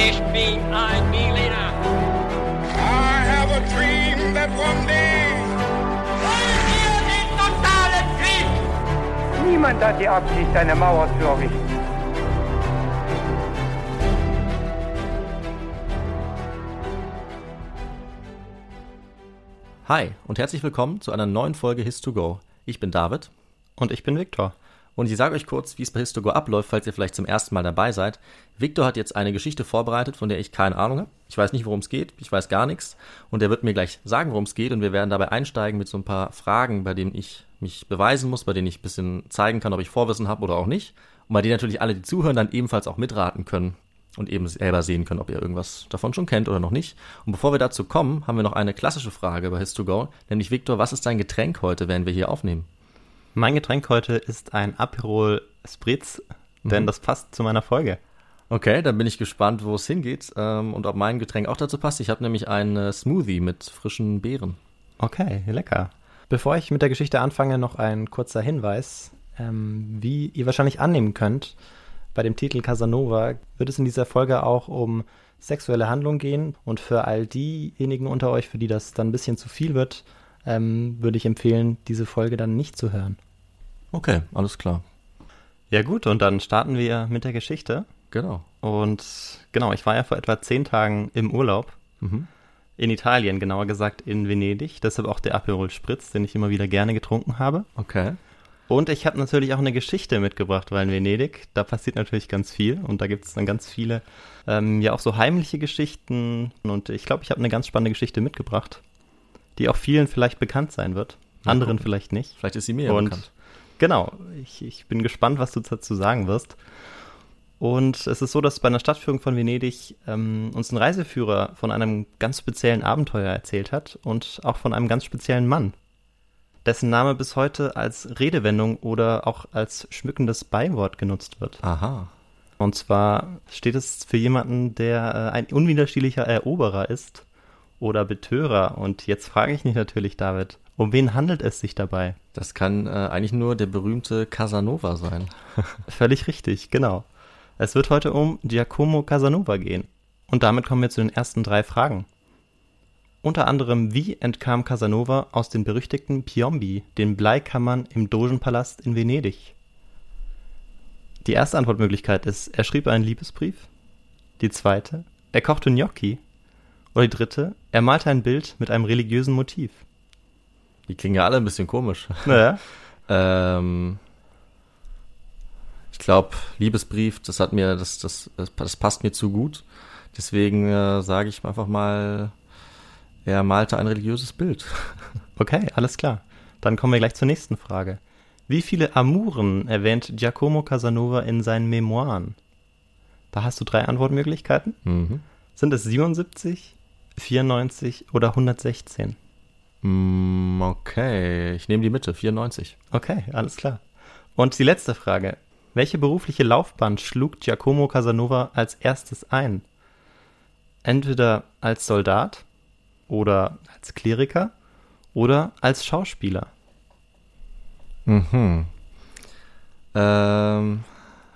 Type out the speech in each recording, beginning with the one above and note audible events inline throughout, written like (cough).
Ich bin ein Berliner. I have a dream that one day. Wollen wir den totalen Krieg? Niemand hat die Absicht, eine Mauer zu errichten. Hi und herzlich willkommen zu einer neuen Folge His2Go. Ich bin David Und ich bin Viktor. Und ich sage euch kurz, wie es bei His2Go abläuft, falls ihr vielleicht zum ersten Mal dabei seid. Viktor hat jetzt eine Geschichte vorbereitet, von der ich keine Ahnung habe. Ich weiß nicht, worum es geht, ich weiß gar nichts. Und er wird mir gleich sagen, worum es geht und wir werden dabei einsteigen mit so ein paar Fragen, bei denen ich mich beweisen muss, bei denen ich ein bisschen zeigen kann, ob ich Vorwissen habe oder auch nicht. Und bei denen natürlich alle, die zuhören, dann ebenfalls auch mitraten können und eben selber sehen können, ob ihr irgendwas davon schon kennt oder noch nicht. Und bevor wir dazu kommen, haben wir noch eine klassische Frage bei His2Go, nämlich Viktor, was ist dein Getränk heute, während wir hier aufnehmen? Mein Getränk heute ist ein Aperol Spritz, denn das passt zu meiner Folge. Okay, dann bin ich gespannt, wo es hingeht ähm, und ob mein Getränk auch dazu passt. Ich habe nämlich einen äh, Smoothie mit frischen Beeren. Okay, lecker. Bevor ich mit der Geschichte anfange, noch ein kurzer Hinweis. Ähm, wie ihr wahrscheinlich annehmen könnt, bei dem Titel Casanova wird es in dieser Folge auch um sexuelle Handlung gehen. Und für all diejenigen unter euch, für die das dann ein bisschen zu viel wird, ähm, würde ich empfehlen, diese Folge dann nicht zu hören. Okay, alles klar. Ja gut, und dann starten wir mit der Geschichte. Genau. Und genau, ich war ja vor etwa zehn Tagen im Urlaub. Mhm. In Italien, genauer gesagt in Venedig. Deshalb auch der Aperol Spritz, den ich immer wieder gerne getrunken habe. Okay. Und ich habe natürlich auch eine Geschichte mitgebracht, weil in Venedig, da passiert natürlich ganz viel. Und da gibt es dann ganz viele, ähm, ja auch so heimliche Geschichten. Und ich glaube, ich habe eine ganz spannende Geschichte mitgebracht, die auch vielen vielleicht bekannt sein wird. Anderen gucken. vielleicht nicht. Vielleicht ist sie mir ja Und bekannt. Genau, ich, ich bin gespannt, was du dazu sagen wirst. Und es ist so, dass bei einer Stadtführung von Venedig ähm, uns ein Reiseführer von einem ganz speziellen Abenteuer erzählt hat und auch von einem ganz speziellen Mann, dessen Name bis heute als Redewendung oder auch als schmückendes Beiwort genutzt wird. Aha. Und zwar steht es für jemanden, der äh, ein unwiderstehlicher Eroberer ist oder Betörer. Und jetzt frage ich mich natürlich, David, um wen handelt es sich dabei? Das kann äh, eigentlich nur der berühmte Casanova sein. (laughs) Völlig richtig, genau. Es wird heute um Giacomo Casanova gehen. Und damit kommen wir zu den ersten drei Fragen. Unter anderem, wie entkam Casanova aus den berüchtigten Piombi, den Bleikammern im Dogenpalast in Venedig? Die erste Antwortmöglichkeit ist, er schrieb einen Liebesbrief. Die zweite, er kochte Gnocchi. Oder die dritte, er malte ein Bild mit einem religiösen Motiv. Die klingen ja alle ein bisschen komisch. Naja, (laughs) ähm, ich glaube, Liebesbrief, das hat mir, das, das, das, das passt mir zu gut. Deswegen äh, sage ich einfach mal, er malte ein religiöses Bild. (laughs) Okay, alles klar. Dann kommen wir gleich zur nächsten Frage. Wie viele Amuren erwähnt Giacomo Casanova in seinen Memoiren? Da hast du drei Antwortmöglichkeiten. Mhm. Sind es 77, 94 oder 116? Mm, okay, ich nehme die Mitte, 94. Okay, alles klar. Und die letzte Frage. Welche berufliche Laufbahn schlug Giacomo Casanova als erstes ein? Entweder als Soldat oder als Kleriker oder als Schauspieler. Mhm. Ähm,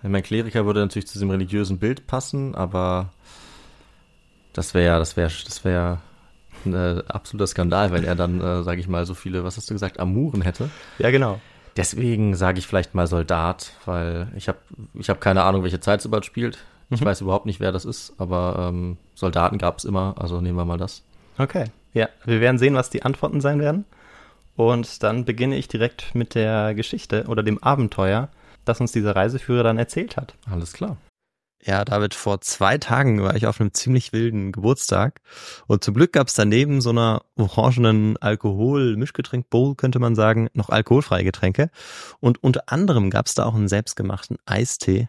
mein Kleriker würde natürlich zu diesem religiösen Bild passen, aber das wäre, das wäre, das wäre ein äh, absoluter Skandal, wenn er dann, äh, sage ich mal, so viele, was hast du gesagt, Amuren hätte. Ja, genau. Deswegen sage ich vielleicht mal Soldat, weil ich habe ich hab keine Ahnung, welche Zeit überhaupt spielt. Ich Mhm. weiß überhaupt nicht, wer das ist, aber ähm, Soldaten gab es immer, also nehmen wir mal das. Okay. Ja, wir werden sehen, was die Antworten sein werden. Und dann beginne ich direkt mit der Geschichte oder dem Abenteuer, das uns dieser Reiseführer dann erzählt hat. Alles klar. Ja, David, vor zwei Tagen war ich auf einem ziemlich wilden Geburtstag. Und zum Glück gab es daneben so einer orangenen Alkohol-Mischgetränk-Bowl, könnte man sagen, noch alkoholfreie Getränke. Und unter anderem gab es da auch einen selbstgemachten Eistee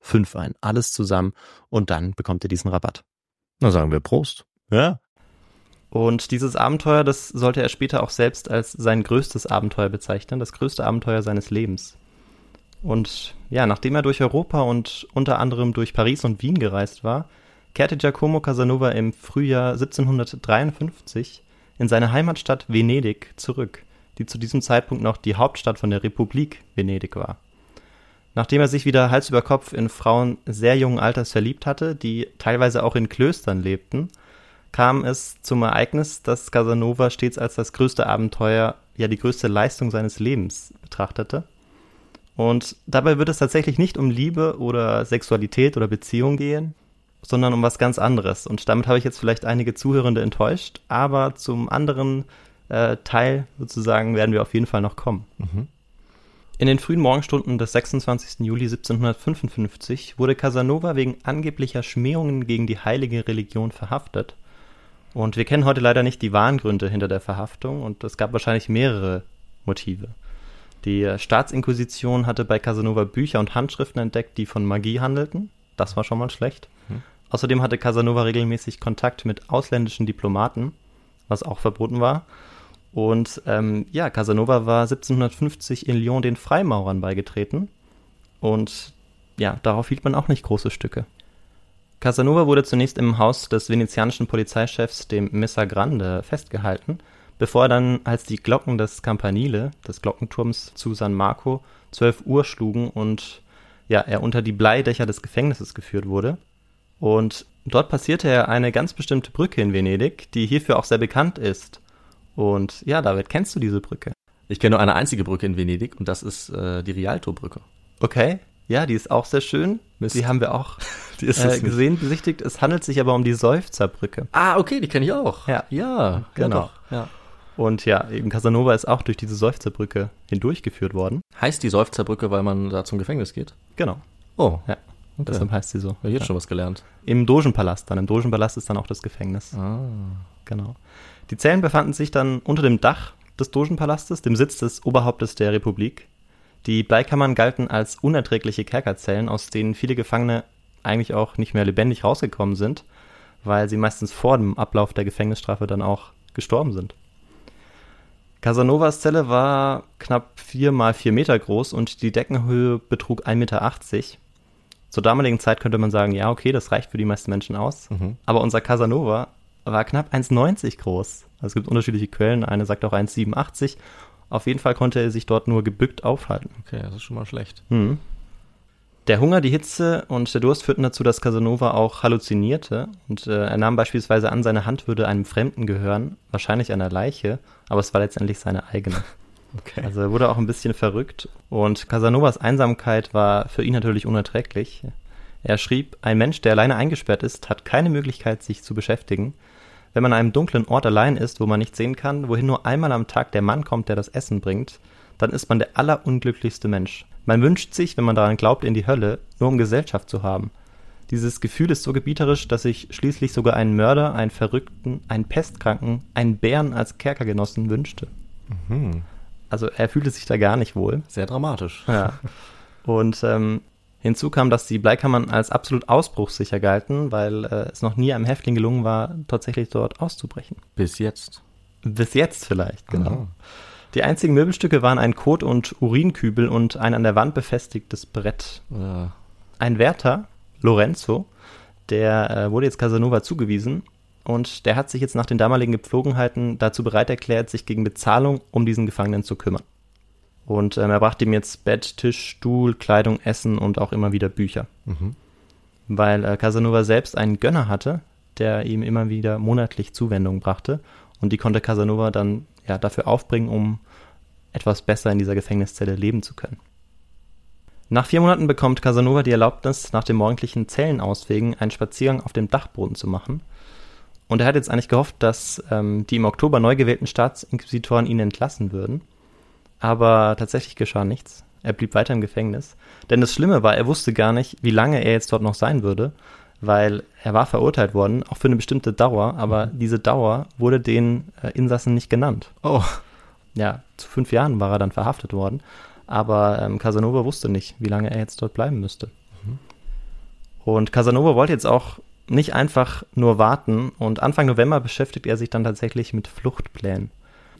fünf ein. Alles zusammen und dann bekommt ihr diesen Rabatt. Na sagen wir Prost. Ja. Und dieses Abenteuer, das sollte er später auch selbst als sein größtes Abenteuer bezeichnen, das größte Abenteuer seines Lebens. Und ja, nachdem er durch Europa und unter anderem durch Paris und Wien gereist war, kehrte Giacomo Casanova im Frühjahr 1753 in seine Heimatstadt Venedig zurück, die zu diesem Zeitpunkt noch die Hauptstadt von der Republik Venedig war. Nachdem er sich wieder Hals über Kopf in Frauen sehr jungen Alters verliebt hatte, die teilweise auch in Klöstern lebten, kam es zum Ereignis, dass Casanova stets als das größte Abenteuer, ja die größte Leistung seines Lebens betrachtete. Und dabei wird es tatsächlich nicht um Liebe oder Sexualität oder Beziehung gehen, sondern um was ganz anderes. Und damit habe ich jetzt vielleicht einige Zuhörende enttäuscht, aber zum anderen äh, Teil sozusagen werden wir auf jeden Fall noch kommen. Mhm. In den frühen Morgenstunden des 26. Juli 1755 wurde Casanova wegen angeblicher Schmähungen gegen die heilige Religion verhaftet. Und wir kennen heute leider nicht die wahren Gründe hinter der Verhaftung und es gab wahrscheinlich mehrere Motive. Die Staatsinquisition hatte bei Casanova Bücher und Handschriften entdeckt, die von Magie handelten. Das war schon mal schlecht. Mhm. Außerdem hatte Casanova regelmäßig Kontakt mit ausländischen Diplomaten, was auch verboten war. Und ähm, ja, Casanova war 1750 in Lyon den Freimaurern beigetreten. Und ja, darauf hielt man auch nicht große Stücke. Casanova wurde zunächst im Haus des venezianischen Polizeichefs, dem Messa Grande, festgehalten, bevor er dann, als die Glocken des Campanile, des Glockenturms zu San Marco, 12 Uhr schlugen und ja, er unter die Bleidächer des Gefängnisses geführt wurde. Und dort passierte er eine ganz bestimmte Brücke in Venedig, die hierfür auch sehr bekannt ist. Und ja, David, kennst du diese Brücke? Ich kenne nur eine einzige Brücke in Venedig und das ist äh, die Rialto-Brücke. Okay, ja, die ist auch sehr schön. Mist. Die haben wir auch (laughs) äh, gesehen, besichtigt. Es handelt sich aber um die Seufzerbrücke. Ah, okay, die kenne ich auch. Ja, ja, genau. Ja. Und ja, eben Casanova ist auch durch diese Seufzerbrücke hindurchgeführt worden. Heißt die Seufzerbrücke, weil man da zum Gefängnis geht? Genau. Oh. Ja. Okay. Deshalb heißt sie so. Ja, jetzt Ja. schon was gelernt. Im Dogenpalast dann. Im Dogenpalast ist dann auch das Gefängnis. Ah. Genau. Die Zellen befanden sich dann unter dem Dach des Dogenpalastes, dem Sitz des Oberhauptes der Republik. Die Bleikammern galten als unerträgliche Kerkerzellen, aus denen viele Gefangene eigentlich auch nicht mehr lebendig rausgekommen sind, weil sie meistens vor dem Ablauf der Gefängnisstrafe dann auch gestorben sind. Casanovas Zelle war knapp 4 mal 4 Meter groß und die Deckenhöhe betrug 1,80 Meter. Zur damaligen Zeit könnte man sagen, ja, okay, das reicht für die meisten Menschen aus. Mhm. Aber unser Casanova war knapp 1,90 groß. Also es gibt unterschiedliche Quellen, eine sagt auch 1,87. Auf jeden Fall konnte er sich dort nur gebückt aufhalten. Okay, das ist schon mal schlecht. Mhm. Der Hunger, die Hitze und der Durst führten dazu, dass Casanova auch halluzinierte. Und äh, er nahm beispielsweise an, seine Hand würde einem Fremden gehören, wahrscheinlich einer Leiche, aber es war letztendlich seine eigene. (laughs) Okay. Also er wurde auch ein bisschen verrückt. Und Casanovas Einsamkeit war für ihn natürlich unerträglich. Er schrieb, ein Mensch, der alleine eingesperrt ist, hat keine Möglichkeit, sich zu beschäftigen. Wenn man an einem dunklen Ort allein ist, wo man nicht sehen kann, wohin nur einmal am Tag der Mann kommt, der das Essen bringt, dann ist man der allerunglücklichste Mensch. Man wünscht sich, wenn man daran glaubt, in die Hölle, nur um Gesellschaft zu haben. Dieses Gefühl ist so gebieterisch, dass ich schließlich sogar einen Mörder, einen Verrückten, einen Pestkranken, einen Bären als Kerkergenossen wünschte. Mhm. Also er fühlte sich da gar nicht wohl. Sehr dramatisch. Ja. (laughs) Und ähm, hinzu kam, dass die Bleikammern als absolut ausbruchssicher galten, weil äh, es noch nie einem Häftling gelungen war, tatsächlich dort auszubrechen. Bis jetzt. Bis jetzt vielleicht, genau. Aha. Die einzigen Möbelstücke waren ein Kot- und Urinkübel und ein an der Wand befestigtes Brett. Ja. Ein Wärter, Lorenzo, der äh, wurde jetzt Casanova zugewiesen und der hat sich jetzt nach den damaligen Gepflogenheiten dazu bereit erklärt, sich gegen Bezahlung um diesen Gefangenen zu kümmern. Und ähm, er brachte ihm jetzt Bett, Tisch, Stuhl, Kleidung, Essen und auch immer wieder Bücher. Mhm. Weil äh, Casanova selbst einen Gönner hatte, der ihm immer wieder monatlich Zuwendung brachte. Und die konnte Casanova dann ja, dafür aufbringen, um etwas besser in dieser Gefängniszelle leben zu können. Nach vier Monaten bekommt Casanova die Erlaubnis, nach dem morgendlichen Zellenauswegen einen Spaziergang auf dem Dachboden zu machen. Und er hat jetzt eigentlich gehofft, dass ähm, die im Oktober neu gewählten Staatsinquisitoren ihn entlassen würden. Aber tatsächlich geschah nichts. Er blieb weiter im Gefängnis. Denn das Schlimme war, er wusste gar nicht, wie lange er jetzt dort noch sein würde, weil er war verurteilt worden, auch für eine bestimmte Dauer, aber diese Dauer wurde den äh, Insassen nicht genannt. Oh. Ja, zu fünf Jahren war er dann verhaftet worden, aber ähm, Casanova wusste nicht, wie lange er jetzt dort bleiben müsste. Und Casanova wollte jetzt auch nicht einfach nur warten und Anfang November beschäftigt er sich dann tatsächlich mit Fluchtplänen.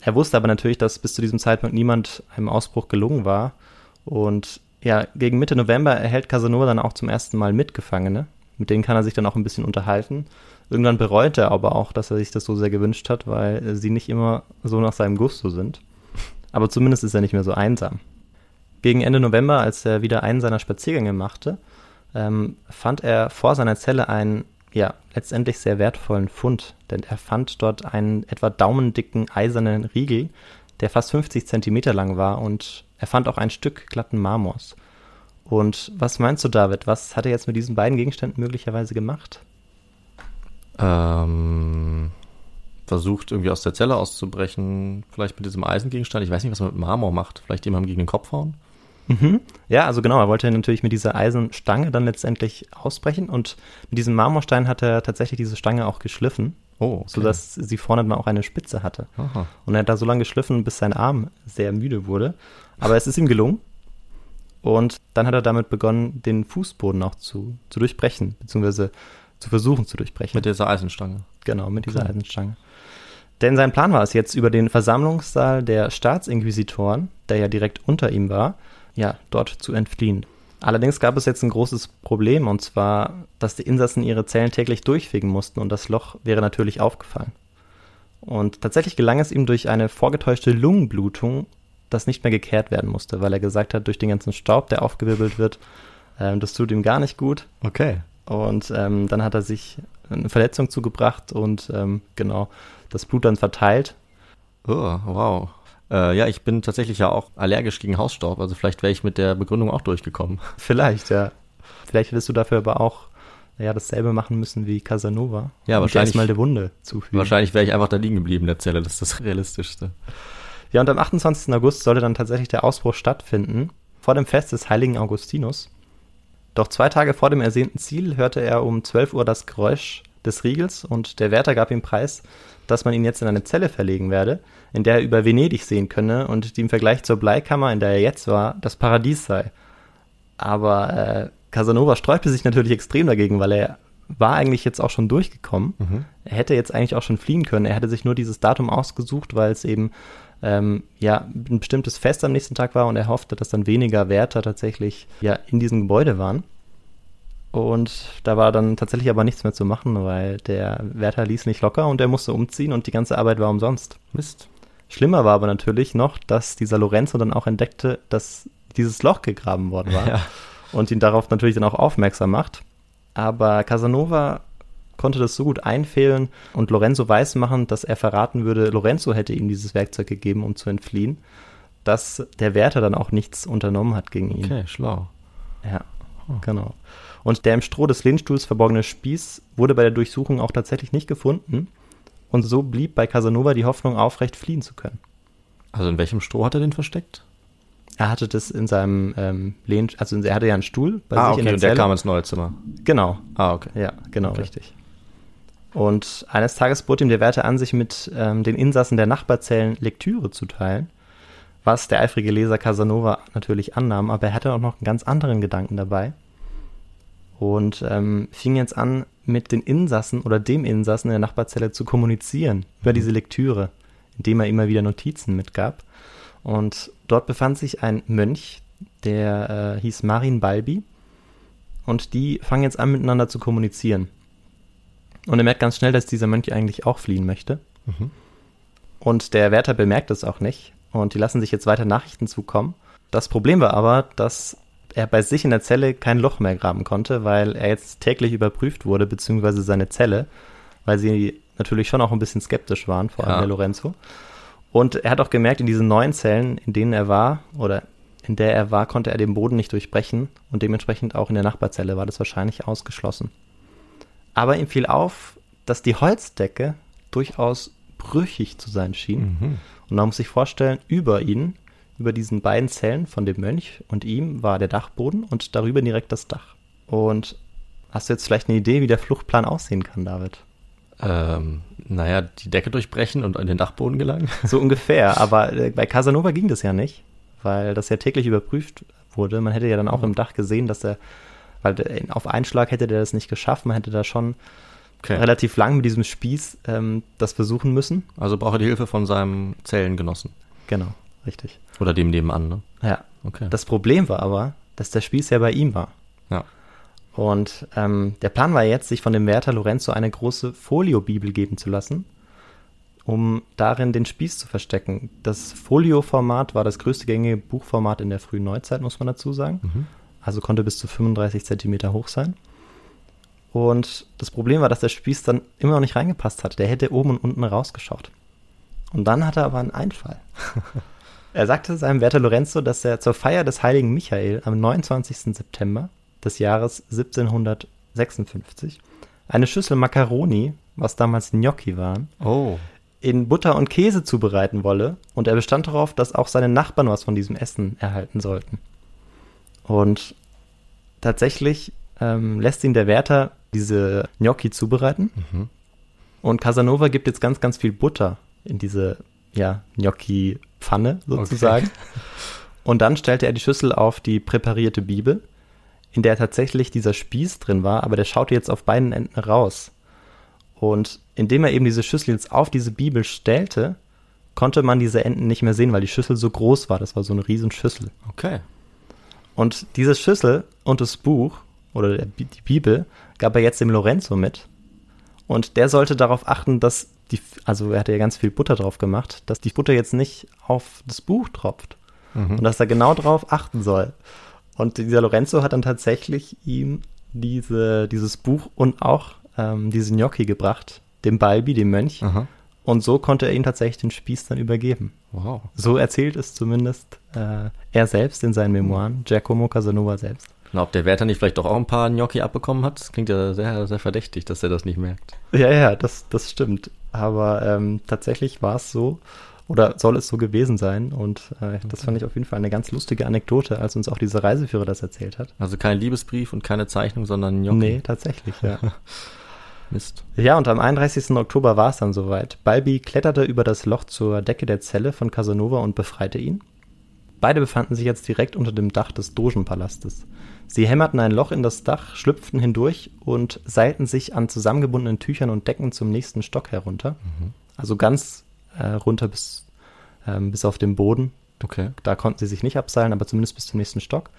Er wusste aber natürlich, dass bis zu diesem Zeitpunkt niemand einem Ausbruch gelungen war und ja, gegen Mitte November erhält Casanova dann auch zum ersten Mal Mitgefangene. Mit denen kann er sich dann auch ein bisschen unterhalten. Irgendwann bereut er aber auch, dass er sich das so sehr gewünscht hat, weil sie nicht immer so nach seinem Gusto sind. Aber zumindest ist er nicht mehr so einsam. Gegen Ende November, als er wieder einen seiner Spaziergänge machte, ähm, fand er vor seiner Zelle einen, ja, letztendlich sehr wertvollen Fund. Denn er fand dort einen etwa daumendicken eisernen Riegel, der fast 50 Zentimeter lang war und er fand auch ein Stück glatten Marmors. Und was meinst du, David? Was hat er jetzt mit diesen beiden Gegenständen möglicherweise gemacht? Ähm, versucht irgendwie aus der Zelle auszubrechen, vielleicht mit diesem Eisengegenstand. Ich weiß nicht, was man mit Marmor macht. Vielleicht jemandem gegen den Kopf hauen? Mhm. Ja, also genau, er wollte natürlich mit dieser Eisenstange dann letztendlich ausbrechen und mit diesem Marmorstein hat er tatsächlich diese Stange auch geschliffen, Oh, okay. sodass sie vorne dann auch eine Spitze hatte. Aha. Und er hat da so lange geschliffen, bis sein Arm sehr müde wurde. Aber es ist ihm gelungen. Und dann hat er damit begonnen, den Fußboden auch zu, zu durchbrechen, beziehungsweise zu versuchen zu durchbrechen. Mit dieser Eisenstange. Genau, mit dieser Okay. Eisenstange. Denn sein Plan war es jetzt, über den Versammlungssaal der Staatsinquisitoren, der ja direkt unter ihm war, ja, dort zu entfliehen. Allerdings gab es jetzt ein großes Problem, und zwar, dass die Insassen ihre Zellen täglich durchfegen mussten und das Loch wäre natürlich aufgefallen. Und tatsächlich gelang es ihm durch eine vorgetäuschte Lungenblutung, das nicht mehr gekehrt werden musste, weil er gesagt hat, durch den ganzen Staub, der aufgewirbelt wird, ähm, das tut ihm gar nicht gut. Okay. Und ähm, dann hat er sich eine Verletzung zugebracht und ähm, genau das Blut dann verteilt. Oh, wow. Äh, ja, ich bin tatsächlich ja auch allergisch gegen Hausstaub, also vielleicht wäre ich mit der Begründung auch durchgekommen. (laughs) Vielleicht, ja. Vielleicht hättest du dafür aber auch ja, dasselbe machen müssen wie Casanova. Ja, Und wahrscheinlich- erstmal eine Wunde zufügen. Wahrscheinlich wäre ich einfach da liegen geblieben in der Zelle, das ist das Realistischste. Ja, und am 28. August sollte dann tatsächlich der Ausbruch stattfinden, vor dem Fest des heiligen Augustinus. Doch zwei Tage vor dem ersehnten Ziel hörte er um 12 Uhr das Geräusch des Riegels und der Wärter gab ihm preis, dass man ihn jetzt in eine Zelle verlegen werde, in der er über Venedig sehen könne und die im Vergleich zur Bleikammer, in der er jetzt war, das Paradies sei. Aber äh, Casanova sträubte sich natürlich extrem dagegen, weil er war eigentlich jetzt auch schon durchgekommen. Mhm. Er hätte jetzt eigentlich auch schon fliehen können. Er hätte sich nur dieses Datum ausgesucht, weil es eben ähm, ja ein bestimmtes Fest am nächsten Tag war und er hoffte, dass dann weniger Wärter tatsächlich ja in diesem Gebäude waren. Und da war dann tatsächlich aber nichts mehr zu machen, weil der Wärter ließ nicht locker und er musste umziehen und die ganze Arbeit war umsonst. Mist. Schlimmer war aber natürlich noch, dass dieser Lorenzo dann auch entdeckte, dass dieses Loch gegraben worden war (laughs) Ja. und ihn darauf natürlich dann auch aufmerksam macht. Aber Casanova konnte das so gut einfehlen und Lorenzo weismachen, dass er verraten würde, Lorenzo hätte ihm dieses Werkzeug gegeben, um zu entfliehen, dass der Wärter dann auch nichts unternommen hat gegen ihn. Okay, schlau. Ja, genau. Und der im Stroh des Lehnstuhls verborgene Spieß wurde bei der Durchsuchung auch tatsächlich nicht gefunden. Und so blieb bei Casanova die Hoffnung aufrecht, fliehen zu können. Also in welchem Stroh hat er den versteckt? Er hatte das in seinem ähm, Lehn, also er hatte ja einen Stuhl bei ah, sich okay, in der und der Zelle. kam ins neue Zimmer. Genau, Ah, okay. ja, genau, Okay. richtig. Und eines Tages bot ihm der Wärter an, sich mit ähm, den Insassen der Nachbarzellen Lektüre zu teilen, was der eifrige Leser Casanova natürlich annahm, aber er hatte auch noch einen ganz anderen Gedanken dabei und ähm, fing jetzt an, mit den Insassen oder dem Insassen in der Nachbarzelle zu kommunizieren über diese Lektüre, indem er immer wieder Notizen mitgab. Und dort befand sich ein Mönch, der äh, hieß Marin Balbi. Und die fangen jetzt an, miteinander zu kommunizieren. Und er merkt ganz schnell, dass dieser Mönch eigentlich auch fliehen möchte. Und der Wärter bemerkt es auch nicht. Und die lassen sich jetzt weiter Nachrichten zukommen. Das Problem war aber, dass er bei sich in der Zelle kein Loch mehr graben konnte, weil er jetzt täglich überprüft wurde, beziehungsweise seine Zelle, weil sie natürlich schon auch ein bisschen skeptisch waren, vor allem Ja. der Lorenzo. Und er hat auch gemerkt, in diesen neuen Zellen, in denen er war, oder in der er war, konnte er den Boden nicht durchbrechen und dementsprechend auch in der Nachbarzelle war das wahrscheinlich ausgeschlossen. Aber ihm fiel auf, dass die Holzdecke durchaus brüchig zu sein schien. Mhm. Und man muss sich vorstellen, über ihn, über diesen beiden Zellen von dem Mönch und ihm war der Dachboden und darüber direkt das Dach. Und hast du jetzt vielleicht eine Idee, wie der Fluchtplan aussehen kann, David? Ähm, naja, die Decke durchbrechen und an den Dachboden gelangen. (laughs) So ungefähr, aber äh, bei Casanova ging das ja nicht, weil das ja täglich überprüft wurde. Man hätte ja dann auch im Dach gesehen, dass er, weil der- auf einen Schlag hätte der das nicht geschafft, man hätte da schon Okay. relativ lang mit diesem Spieß ähm, das versuchen müssen. Also braucht er die Hilfe von seinem Zellengenossen. Genau, richtig. Oder dem nebenan, ne? Ja. Okay. Das Problem war aber, dass der Spieß ja bei ihm war. ja. Und ähm, der Plan war jetzt, sich von dem Wärter Lorenzo eine große Folio-Bibel geben zu lassen, um darin den Spieß zu verstecken. Das Folio-Format war das größte gängige Buchformat in der frühen Neuzeit, muss man dazu sagen. Mhm. Also konnte bis zu 35 Zentimeter hoch sein. Und das Problem war, dass der Spieß dann immer noch nicht reingepasst hat. Der hätte oben und unten rausgeschaut. Und dann hatte er aber einen Einfall. (laughs) er sagte seinem Wärter Lorenzo, dass er zur Feier des heiligen Michael am 29. September des Jahres 1756 eine Schüssel Macaroni, was damals Gnocchi waren, Oh. in Butter und Käse zubereiten wolle und er bestand darauf, dass auch seine Nachbarn was von diesem Essen erhalten sollten. Und tatsächlich ähm, lässt ihn der Wärter diese Gnocchi zubereiten Mhm. und Casanova gibt jetzt ganz, ganz viel Butter in diese ja, Gnocchi-Pfanne sozusagen. Und dann stellte er die Schüssel auf die präparierte Bibel, in der tatsächlich dieser Spieß drin war, aber der schaute jetzt auf beiden Enden raus. Und indem er eben diese Schüssel jetzt auf diese Bibel stellte, konnte man diese Enden nicht mehr sehen, weil die Schüssel so groß war. Das war so eine riesen Schüssel. Okay. Und diese Schüssel und das Buch oder die Bibel gab er jetzt dem Lorenzo mit. Und der sollte darauf achten, dass die, also er hatte ja ganz viel Butter drauf gemacht, dass die Butter jetzt nicht auf das Buch tropft. Und dass er genau darauf achten soll. Und dieser Lorenzo hat dann tatsächlich ihm diese, dieses Buch und auch ähm, diese Gnocchi gebracht, dem Balbi, dem Mönch. Aha. Und so konnte er ihm tatsächlich den Spieß dann übergeben. Wow. So erzählt es zumindest äh, er selbst in seinen Memoiren, Giacomo Casanova selbst. Na, ob der Wärter nicht vielleicht doch auch ein paar Gnocchi abbekommen hat, das klingt ja sehr, sehr verdächtig, dass er das nicht merkt. Ja, ja, das, das stimmt. Aber ähm, tatsächlich war es so. Oder soll es so gewesen sein? Und äh, das fand ich auf jeden Fall eine ganz lustige Anekdote, als uns auch dieser Reiseführer das erzählt hat. Also kein Liebesbrief und keine Zeichnung, sondern Gnocchi. Nee, tatsächlich, ja. (laughs) Mist. Ja, und am 31. Oktober war es dann soweit. Balbi kletterte über das Loch zur Decke der Zelle von Casanova und befreite ihn. Beide befanden sich jetzt direkt unter dem Dach des Dogenpalastes. Sie hämmerten ein Loch in das Dach, schlüpften hindurch und seilten sich an zusammengebundenen Tüchern und Decken zum nächsten Stock herunter. Also ganz äh, runter bis, ähm, bis auf den Boden. Okay. Da konnten sie sich nicht abseilen, aber zumindest bis zum nächsten Stock.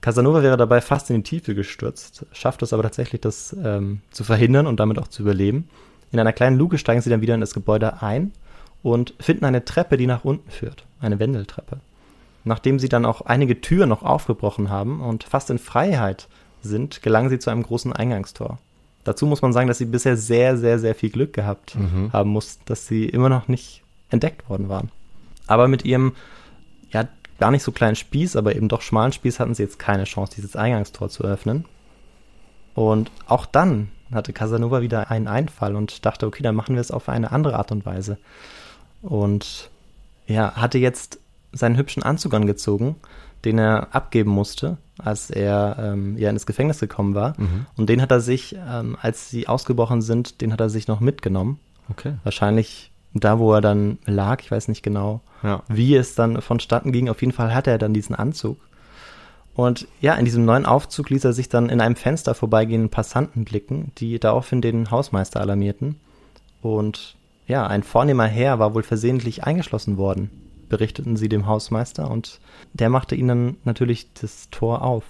Casanova wäre dabei fast in die Tiefe gestürzt, schafft es aber tatsächlich, das ähm, zu verhindern und damit auch zu überleben. In einer kleinen Luke steigen sie dann wieder in das Gebäude ein und finden eine Treppe, die nach unten führt, eine Wendeltreppe. Nachdem sie dann auch einige Türen noch aufgebrochen haben und fast in Freiheit sind, gelangen sie zu einem großen Eingangstor. Dazu muss man sagen, dass sie bisher sehr, sehr, sehr viel Glück gehabt Mhm. haben mussten, dass sie immer noch nicht entdeckt worden waren. Aber mit ihrem, ja, gar nicht so kleinen Spieß, aber eben doch schmalen Spieß hatten sie jetzt keine Chance, dieses Eingangstor zu öffnen. Und auch dann hatte Casanova wieder einen Einfall und dachte, okay, dann machen wir es auf eine andere Art und Weise. Und ja, hatte jetzt seinen hübschen Anzug angezogen, den er abgeben musste, als er ähm, ja ins Gefängnis gekommen war. Mhm. Und den hat er sich, ähm, als sie ausgebrochen sind, den hat er sich noch mitgenommen. Okay. Wahrscheinlich da, wo er dann lag, ich weiß nicht genau, Ja. wie es dann vonstatten ging. Auf jeden Fall hatte er dann diesen Anzug. Und ja, in diesem neuen Aufzug ließ er sich dann in einem Fenster vorbeigehenden Passanten blicken, die daraufhin den Hausmeister alarmierten. Und ja, ein vornehmer Herr war wohl versehentlich eingeschlossen worden, berichteten sie dem Hausmeister und der machte ihnen natürlich das Tor auf.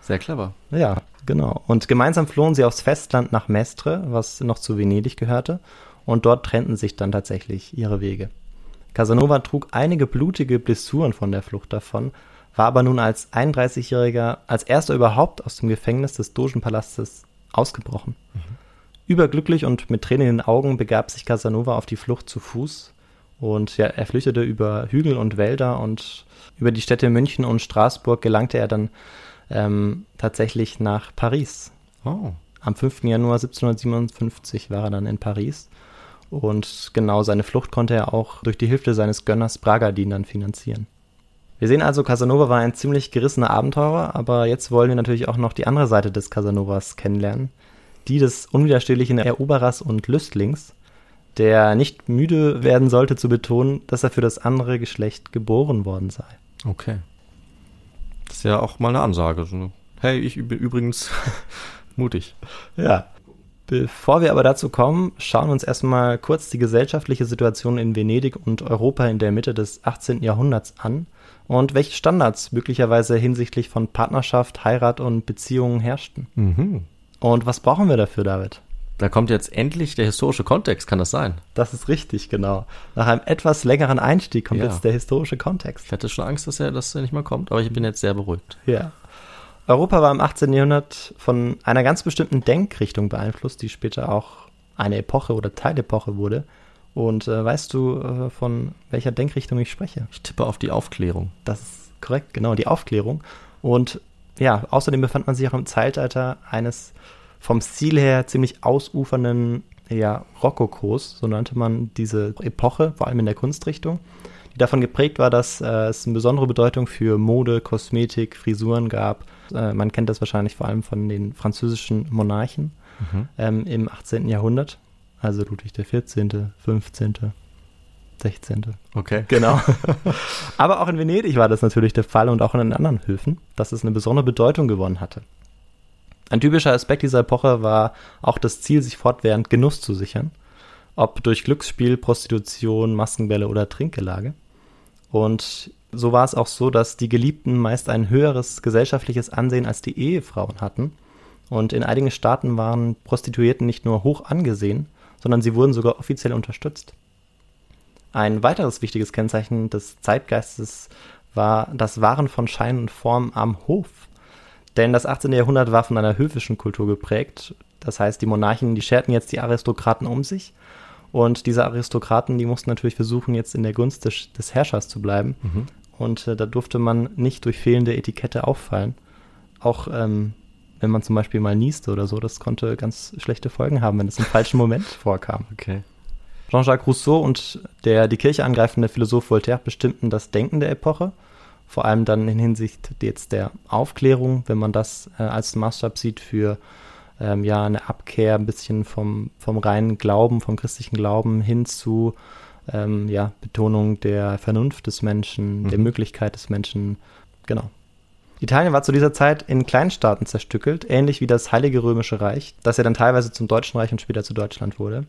Sehr clever. Ja, genau. Und gemeinsam flohen sie aufs Festland nach Mestre, was noch zu Venedig gehörte, und dort trennten sich dann tatsächlich ihre Wege. Casanova trug einige blutige Blessuren von der Flucht davon, war aber nun als 31-Jähriger als erster überhaupt aus dem Gefängnis des Dogenpalastes ausgebrochen. Überglücklich und mit Tränen in den Augen begab sich Casanova auf die Flucht zu Fuß und ja, er flüchtete über Hügel und Wälder und über die Städte München und Straßburg gelangte er dann ähm, tatsächlich nach Paris. Oh. Am 5. Januar 1757 war er dann in Paris. Und genau seine Flucht konnte er auch durch die Hilfe seines Gönners Bragadin dann finanzieren. Wir sehen also, Casanova war ein ziemlich gerissener Abenteurer, aber jetzt wollen wir natürlich auch noch die andere Seite des Casanovas kennenlernen. Die des unwiderstehlichen Eroberers und Lüstlings, der nicht müde werden sollte zu betonen, dass er für das andere Geschlecht geboren worden sei. Okay. Das ist ja auch mal eine Ansage. Hey, ich bin übrigens (laughs) mutig. Ja. Bevor wir aber dazu kommen, schauen wir uns erstmal kurz die gesellschaftliche Situation in Venedig und Europa in der Mitte des 18. Jahrhunderts an und welche Standards möglicherweise hinsichtlich von Partnerschaft, Heirat und Beziehungen herrschten. Mhm. Und was brauchen wir dafür, David? Da kommt jetzt endlich der historische Kontext, kann das sein? Das ist richtig, genau. Nach einem etwas längeren Einstieg kommt Ja. jetzt der historische Kontext. Ich hatte schon Angst, dass er, dass er nicht mal kommt, aber ich bin jetzt sehr beruhigt. Ja. Europa war im 18. Jahrhundert von einer ganz bestimmten Denkrichtung beeinflusst, die später auch eine Epoche oder Teilepoche wurde. Und äh, weißt du, äh, von welcher Denkrichtung ich spreche? Ich tippe auf die Aufklärung. Das ist korrekt, genau, die Aufklärung. Und ja, außerdem befand man sich auch im Zeitalter eines vom Stil her ziemlich ausufernden ja, Rokokos, so nannte man diese Epoche, vor allem in der Kunstrichtung, die davon geprägt war, dass äh, es eine besondere Bedeutung für Mode, Kosmetik, Frisuren gab. Äh, man kennt das wahrscheinlich vor allem von den französischen Monarchen ähm, im 18. Jahrhundert, also Ludwig der 14., 15., 16. Okay. Genau. (laughs) Aber auch in Venedig war das natürlich der Fall und auch in den anderen Höfen, dass es eine besondere Bedeutung gewonnen hatte. Ein typischer Aspekt dieser Epoche war auch das Ziel, sich fortwährend Genuss zu sichern, ob durch Glücksspiel, Prostitution, Maskenbälle oder Trinkgelage. Und so war es auch so, dass die Geliebten meist ein höheres gesellschaftliches Ansehen als die Ehefrauen hatten. Und in einigen Staaten waren Prostituierten nicht nur hoch angesehen, sondern sie wurden sogar offiziell unterstützt. Ein weiteres wichtiges Kennzeichen des Zeitgeistes war das Wahren von Schein und Form am Hof. Denn das 18. Jahrhundert war von einer höfischen Kultur geprägt. Das heißt, die Monarchen, die scherten jetzt die Aristokraten um sich. Und diese Aristokraten, die mussten natürlich versuchen, jetzt in der Gunst des, des Herrschers zu bleiben. Und äh, da durfte man nicht durch fehlende Etikette auffallen. Auch ähm, wenn man zum Beispiel mal nieste oder so, das konnte ganz schlechte Folgen haben, wenn es im falschen Moment (laughs) vorkam. Okay. Jean-Jacques Rousseau und der die Kirche angreifende Philosoph Voltaire bestimmten das Denken der Epoche, vor allem dann in Hinsicht jetzt der Aufklärung, wenn man das äh, als Maßstab sieht für ähm, ja eine Abkehr ein bisschen vom, vom reinen Glauben, vom christlichen Glauben hin zu ähm, ja, Betonung der Vernunft des Menschen, mhm. der Möglichkeit des Menschen. Genau. Italien war zu dieser Zeit in Kleinstaaten zerstückelt, ähnlich wie das Heilige Römische Reich, das ja dann teilweise zum Deutschen Reich und später zu Deutschland wurde.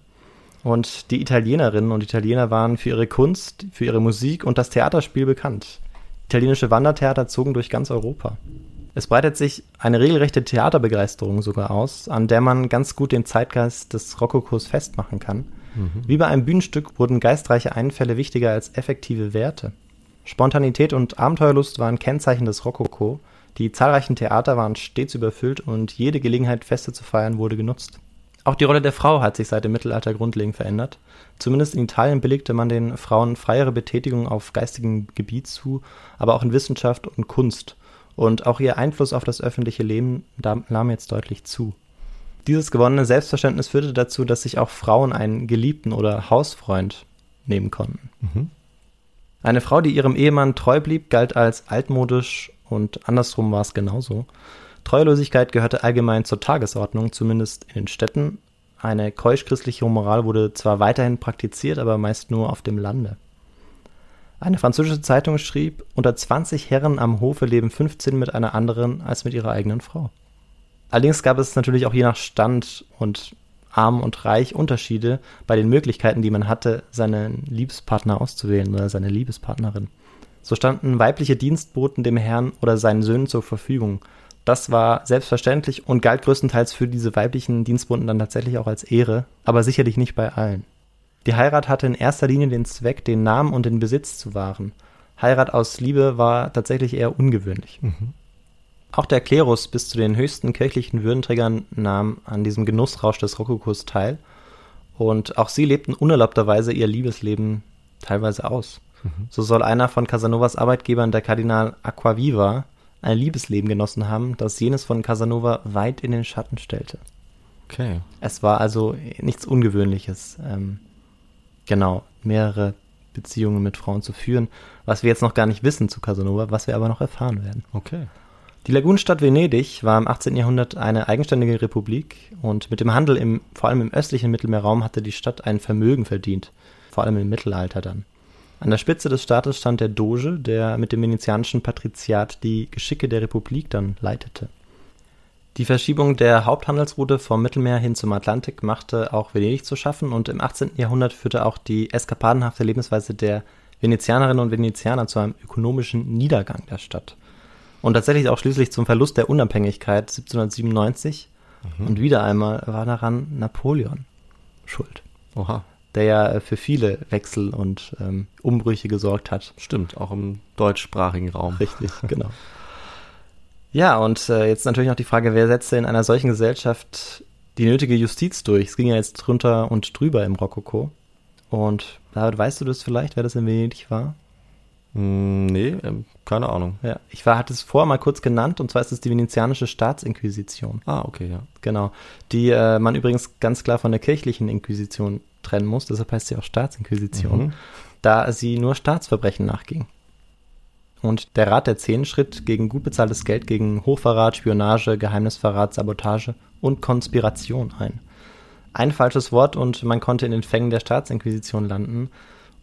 Und die Italienerinnen und Italiener waren für ihre Kunst, für ihre Musik und das Theaterspiel bekannt. Italienische Wandertheater zogen durch ganz Europa. Es breitet sich eine regelrechte Theaterbegeisterung sogar aus, an der man ganz gut den Zeitgeist des Rokokos festmachen kann. Mhm. Wie bei einem Bühnenstück wurden geistreiche Einfälle wichtiger als effektive Werte. Spontanität und Abenteuerlust waren Kennzeichen des Rokoko, die zahlreichen Theater waren stets überfüllt und jede Gelegenheit, Feste zu feiern, wurde genutzt. Auch die Rolle der Frau hat sich seit dem Mittelalter grundlegend verändert. Zumindest in Italien billigte man den Frauen freiere Betätigung auf geistigem Gebiet zu, aber auch in Wissenschaft und Kunst. Und auch ihr Einfluss auf das öffentliche Leben nahm jetzt deutlich zu. Dieses gewonnene Selbstverständnis führte dazu, dass sich auch Frauen einen Geliebten oder Hausfreund nehmen konnten. Mhm. Eine Frau, die ihrem Ehemann treu blieb, galt als altmodisch und andersrum war es genauso. Treulosigkeit gehörte allgemein zur Tagesordnung, zumindest in den Städten. Eine keusch-christliche Moral wurde zwar weiterhin praktiziert, aber meist nur auf dem Lande. Eine französische Zeitung schrieb, unter 20 Herren am Hofe leben 15 mit einer anderen als mit ihrer eigenen Frau. Allerdings gab es natürlich auch je nach Stand und arm und reich Unterschiede bei den Möglichkeiten, die man hatte, seinen Liebespartner auszuwählen oder seine Liebespartnerin. So standen weibliche Dienstboten dem Herrn oder seinen Söhnen zur Verfügung. Das war selbstverständlich und galt größtenteils für diese weiblichen Dienstboten dann tatsächlich auch als Ehre, aber sicherlich nicht bei allen. Die Heirat hatte in erster Linie den Zweck, den Namen und den Besitz zu wahren. Heirat aus Liebe war tatsächlich eher ungewöhnlich. Mhm. Auch der Klerus bis zu den höchsten kirchlichen Würdenträgern nahm an diesem Genussrausch des Rokokos teil. Und auch sie lebten unerlaubterweise ihr Liebesleben teilweise aus. Mhm. So soll einer von Casanovas Arbeitgebern, der Kardinal Aquaviva, ein Liebesleben genossen haben, das jenes von Casanova weit in den Schatten stellte. Okay. Es war also nichts Ungewöhnliches, ähm, genau, mehrere Beziehungen mit Frauen zu führen, was wir jetzt noch gar nicht wissen zu Casanova, was wir aber noch erfahren werden. Okay. Die Lagunenstadt Venedig war im 18. Jahrhundert eine eigenständige Republik und mit dem Handel im, vor allem im östlichen Mittelmeerraum hatte die Stadt ein Vermögen verdient, vor allem im Mittelalter dann. An der Spitze des Staates stand der Doge, der mit dem venezianischen Patriziat die Geschicke der Republik dann leitete. Die Verschiebung der Haupthandelsroute vom Mittelmeer hin zum Atlantik machte auch Venedig zu schaffen und im 18. Jahrhundert führte auch die eskapadenhafte Lebensweise der Venezianerinnen und Venezianer zu einem ökonomischen Niedergang der Stadt und tatsächlich auch schließlich zum Verlust der Unabhängigkeit 1797. Mhm. Und wieder einmal war daran Napoleon schuld. Oha. Der ja äh, für viele Wechsel und ähm, Umbrüche gesorgt hat. Stimmt, auch im deutschsprachigen Raum. Richtig, (laughs) genau. Ja, und äh, jetzt natürlich noch die Frage, wer setzte in einer solchen Gesellschaft die nötige Justiz durch? Es ging ja jetzt drunter und drüber im Rokoko. Und David, weißt du das vielleicht, wer das in Venedig war? Hm, nee, ähm, keine Ahnung. Ja, ich war, hatte es vorher mal kurz genannt, und zwar ist es die venezianische Staatsinquisition. Ah, okay, ja. Genau. Die äh, man übrigens ganz klar von der kirchlichen Inquisition trennen muss, deshalb heißt sie auch Staatsinquisition, mhm. da sie nur Staatsverbrechen nachging. Und der Rat der Zehn schritt gegen gut bezahltes Geld gegen Hochverrat, Spionage, Geheimnisverrat, Sabotage und Konspiration ein. Ein falsches Wort und man konnte in den Fängen der Staatsinquisition landen,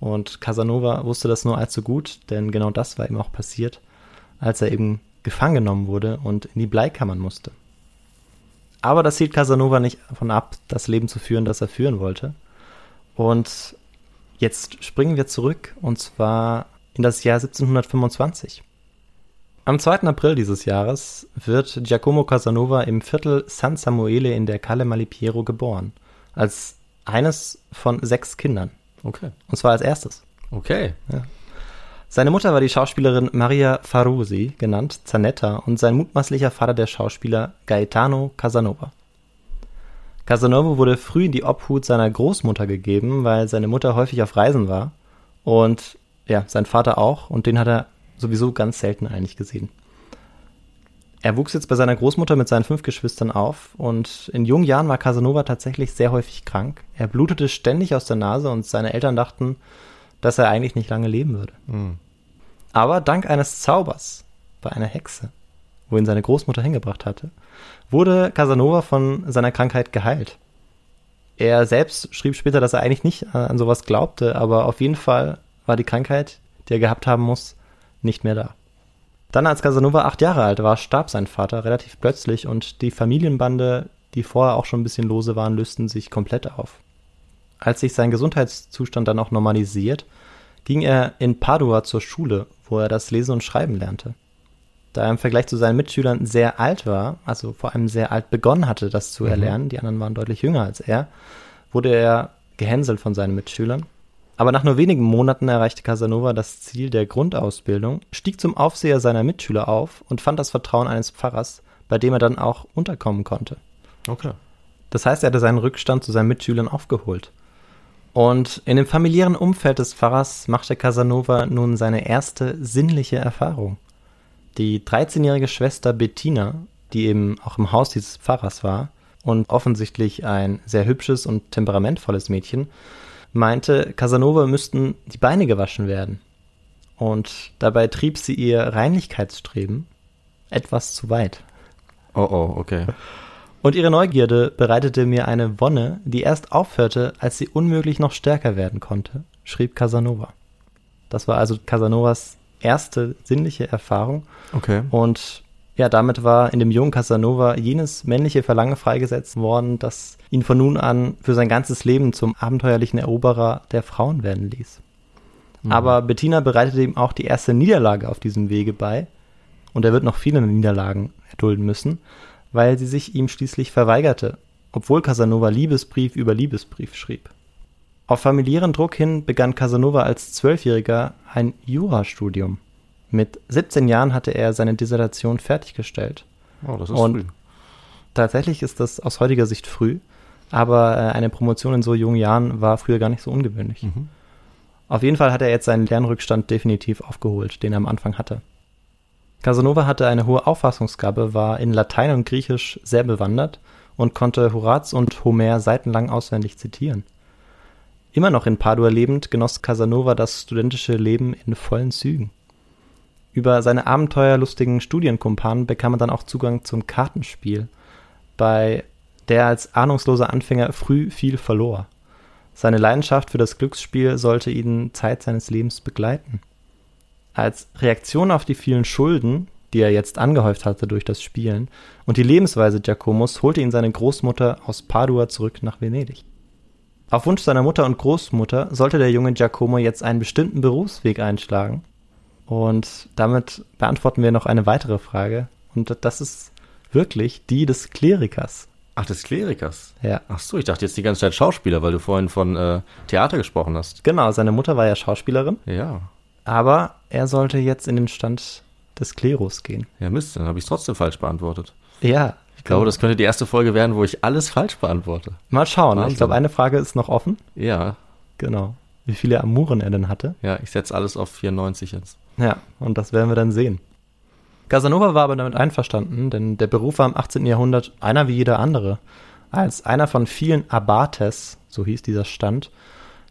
und Casanova wusste das nur allzu gut, denn genau das war ihm auch passiert, als er eben gefangen genommen wurde und in die Bleikammern musste. Aber das hielt Casanova nicht davon ab, das Leben zu führen, das er führen wollte. Und jetzt springen wir zurück, und zwar in das Jahr 1725. Am 2. April dieses Jahres wird Giacomo Casanova im Viertel San Samuele in der Calle Malipiero geboren, als eines von sechs Kindern. Okay. Und zwar als erstes. Okay. Ja. Seine Mutter war die Schauspielerin Maria Farusi, genannt Zanetta, und sein mutmaßlicher Vater der Schauspieler Gaetano Casanova. Casanova wurde früh in die Obhut seiner Großmutter gegeben, weil seine Mutter häufig auf Reisen war und ja, sein Vater auch und den hat er sowieso ganz selten eigentlich gesehen. Er wuchs jetzt bei seiner Großmutter mit seinen fünf Geschwistern auf und in jungen Jahren war Casanova tatsächlich sehr häufig krank. Er blutete ständig aus der Nase und seine Eltern dachten, dass er eigentlich nicht lange leben würde. Hm. Aber dank eines Zaubers bei einer Hexe, wo ihn seine Großmutter hingebracht hatte, wurde Casanova von seiner Krankheit geheilt. Er selbst schrieb später, dass er eigentlich nicht an sowas glaubte, aber auf jeden Fall war die Krankheit, die er gehabt haben muss, nicht mehr da. Dann, als Casanova acht Jahre alt war, starb sein Vater relativ plötzlich und die Familienbande, die vorher auch schon ein bisschen lose waren, lösten sich komplett auf. Als sich sein Gesundheitszustand dann auch normalisiert, ging er in Padua zur Schule, wo er das Lesen und Schreiben lernte. Da er im Vergleich zu seinen Mitschülern sehr alt war, also vor allem sehr alt begonnen hatte, das zu erlernen, die anderen waren deutlich jünger als er, wurde er gehänselt von seinen Mitschülern. Aber nach nur wenigen Monaten erreichte Casanova das Ziel der Grundausbildung, stieg zum Aufseher seiner Mitschüler auf und fand das Vertrauen eines Pfarrers, bei dem er dann auch unterkommen konnte. Okay. Das heißt, er hatte seinen Rückstand zu seinen Mitschülern aufgeholt. Und in dem familiären Umfeld des Pfarrers machte Casanova nun seine erste sinnliche Erfahrung. Die 13-jährige Schwester Bettina, die eben auch im Haus dieses Pfarrers war und offensichtlich ein sehr hübsches und temperamentvolles Mädchen, meinte, Casanova müssten die Beine gewaschen werden. Und dabei trieb sie ihr Reinlichkeitsstreben etwas zu weit. Oh oh, okay. Und ihre Neugierde bereitete mir eine Wonne, die erst aufhörte, als sie unmöglich noch stärker werden konnte, schrieb Casanova. Das war also Casanovas erste sinnliche Erfahrung. Okay. Und ja, damit war in dem jungen Casanova jenes männliche Verlangen freigesetzt worden, das ihn von nun an für sein ganzes Leben zum abenteuerlichen Eroberer der Frauen werden ließ. Aber Bettina bereitete ihm auch die erste Niederlage auf diesem Wege bei, und er wird noch viele Niederlagen erdulden müssen, weil sie sich ihm schließlich verweigerte, obwohl Casanova Liebesbrief über Liebesbrief schrieb. Auf familiären Druck hin begann Casanova als Zwölfjähriger ein Jurastudium. Mit 17 Jahren hatte er seine Dissertation fertiggestellt. Oh, das ist Und- früh. Tatsächlich ist das aus heutiger Sicht früh, aber äh, eine Promotion in so jungen Jahren war früher gar nicht so ungewöhnlich. Mhm. Auf jeden Fall hat er jetzt seinen Lernrückstand definitiv aufgeholt, den er am Anfang hatte. Casanova hatte eine hohe Auffassungsgabe, war in Latein und Griechisch sehr bewandert und konnte Horaz und Homer seitenlang auswendig zitieren. Immer noch in Padua lebend genoss Casanova das studentische Leben in vollen Zügen. Über seine abenteuerlustigen Studienkumpanen bekam er dann auch Zugang zum Kartenspiel, bei der er als ahnungsloser Anfänger früh viel verlor. Seine Leidenschaft für das Glücksspiel sollte ihn Zeit seines Lebens begleiten. Als Reaktion auf die vielen Schulden, die er jetzt angehäuft hatte durch das Spielen, und die Lebensweise Giacomos holte ihn seine Großmutter aus Padua zurück nach Venedig. Auf Wunsch seiner Mutter und Großmutter sollte der junge Giacomo jetzt einen bestimmten Berufsweg einschlagen. Und damit beantworten wir noch eine weitere Frage. Und das ist wirklich die des Klerikers. Ach, des Klerikers. Ja. Ach so, ich dachte jetzt die ganze Zeit Schauspieler, weil du vorhin von äh, Theater gesprochen hast. Genau, seine Mutter war ja Schauspielerin, Ja. aber er sollte jetzt in den Stand des Klerus gehen. Ja, Mist, dann habe ich es trotzdem falsch beantwortet. Ja, Ich glaube, das könnte die erste Folge werden, wo ich alles falsch beantworte. mal schauen. Ne? Ich Wahnsinn. glaube, eine Frage ist noch offen. Ja, Genau. Wie viele Amuren er denn hatte. ja, ich setze alles auf 94 jetzt. Ja, und das werden wir dann sehen. Casanova war aber damit einverstanden, denn der Beruf war im 18. Jahrhundert einer wie jeder andere. Als einer von vielen Abates, so hieß dieser Stand,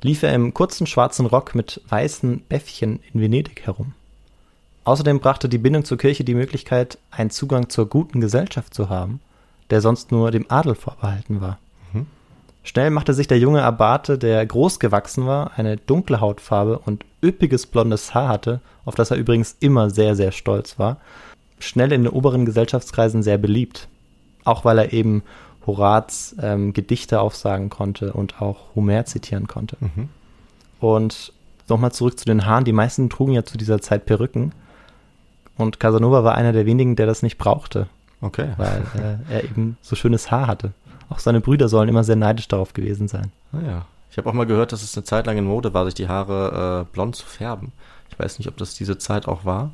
lief er im kurzen schwarzen Rock mit weißen Bäffchen in Venedig herum. Außerdem brachte die Bindung zur Kirche die Möglichkeit, einen Zugang zur guten Gesellschaft zu haben, der sonst nur dem Adel vorbehalten war. Schnell machte sich der junge Abate, der groß gewachsen war, eine dunkle Hautfarbe und üppiges blondes Haar hatte, auf das er übrigens immer sehr, sehr stolz war, schnell in den oberen Gesellschaftskreisen sehr beliebt. Auch weil er eben Horaz ähm, Gedichte aufsagen konnte und auch Homer zitieren konnte. Und nochmal zurück zu den Haaren. Die meisten trugen ja zu dieser Zeit Perücken. Und Casanova war einer der wenigen, der das nicht brauchte, Okay. weil äh, er eben so schönes Haar hatte. Auch seine Brüder sollen immer sehr neidisch darauf gewesen sein. Naja. Ich habe auch mal gehört, dass es eine Zeit lang in Mode war, sich die Haare äh, blond zu färben. Ich weiß nicht, ob das diese Zeit auch war,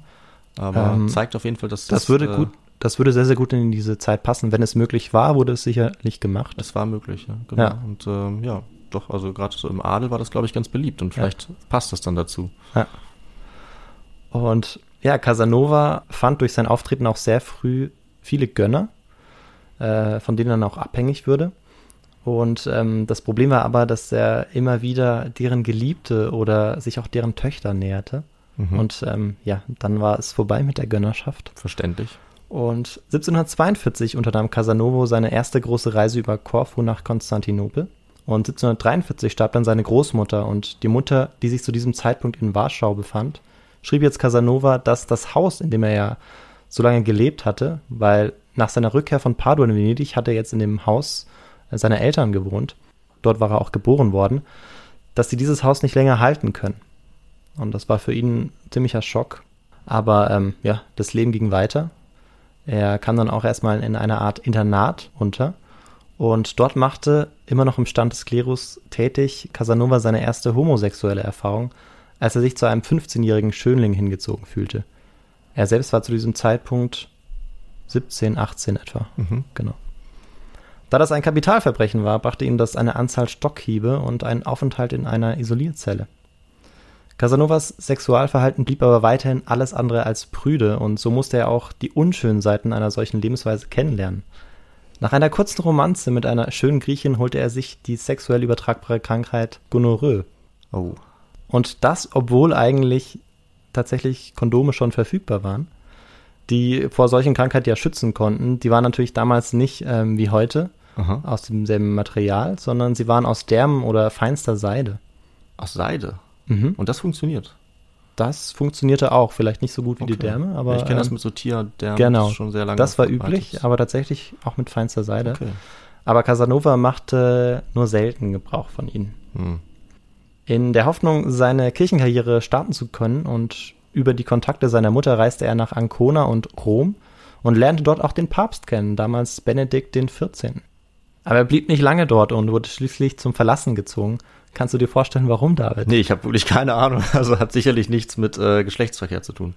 aber Ähm, zeigt auf jeden Fall, dass Das würde äh, gut, das würde sehr, sehr gut in diese Zeit passen. Wenn es möglich war, wurde es sicherlich gemacht. Es war möglich, ja. Genau. Ja. Und ähm, ja, doch, also gerade so im Adel war das, glaube ich, ganz beliebt und vielleicht passt das dann dazu. Und ja, Casanova fand durch sein Auftreten auch sehr früh viele Gönner, äh, von denen er auch abhängig würde. Und ähm, das Problem war aber, dass er immer wieder deren Geliebte oder sich auch deren Töchter näherte. Mhm. Und ähm, ja, dann war es vorbei mit der Gönnerschaft. Verständlich. Und 1742 unternahm Casanova seine erste große Reise über Korfu nach Konstantinopel. Und 1743 starb dann seine Großmutter und die Mutter, die sich zu diesem Zeitpunkt in Warschau befand, schrieb jetzt Casanova, dass das Haus, in dem er ja so lange gelebt hatte, weil nach seiner Rückkehr von Padua in Venedig hat er jetzt in dem Haus seiner Eltern gewohnt, dort war er auch geboren worden, dass sie dieses Haus nicht länger halten können. Und das war für ihn ein ziemlicher Schock. Aber ähm, ja, das Leben ging weiter. Er kam dann auch erstmal in einer Art Internat unter. Und dort machte, immer noch im Stand des Klerus tätig, Casanova seine erste homosexuelle Erfahrung, als er sich zu einem 15-jährigen Schönling hingezogen fühlte. Er selbst war zu diesem Zeitpunkt 17, 18 etwa. Mhm. Genau. Da das ein Kapitalverbrechen war, brachte ihm das eine Anzahl Stockhiebe und einen Aufenthalt in einer Isolierzelle. Casanovas Sexualverhalten blieb aber weiterhin alles andere als prüde und so musste er auch die unschönen Seiten einer solchen Lebensweise kennenlernen. Nach einer kurzen Romanze mit einer schönen Griechin holte er sich die sexuell übertragbare Krankheit Gonorrhoe. Oh. Und das, obwohl eigentlich tatsächlich Kondome schon verfügbar waren, die vor solchen Krankheiten ja schützen konnten. Die waren natürlich damals nicht ähm, wie heute Aha. aus demselben Material, sondern sie waren aus Därmen oder feinster Seide. Aus Seide. Mhm. Und das funktioniert. Das funktionierte auch, vielleicht nicht so gut wie die Okay. Därme, aber ich kenne das ähm, mit so Tierdärmen genau, das schon sehr lange. das war üblich, aber tatsächlich auch mit feinster Seide. Okay. Aber Casanova machte nur selten Gebrauch von ihnen. Hm. In der Hoffnung, seine Kirchenkarriere starten zu können und über die Kontakte seiner Mutter reiste er nach Ancona und Rom und lernte dort auch den Papst kennen, damals Benedikt XIV. Aber er blieb nicht lange dort und wurde schließlich zum Verlassen gezwungen. Kannst du dir vorstellen, warum, David? Nee, ich habe wirklich keine Ahnung. (laughs) Also hat sicherlich nichts mit äh, Geschlechtsverkehr zu tun.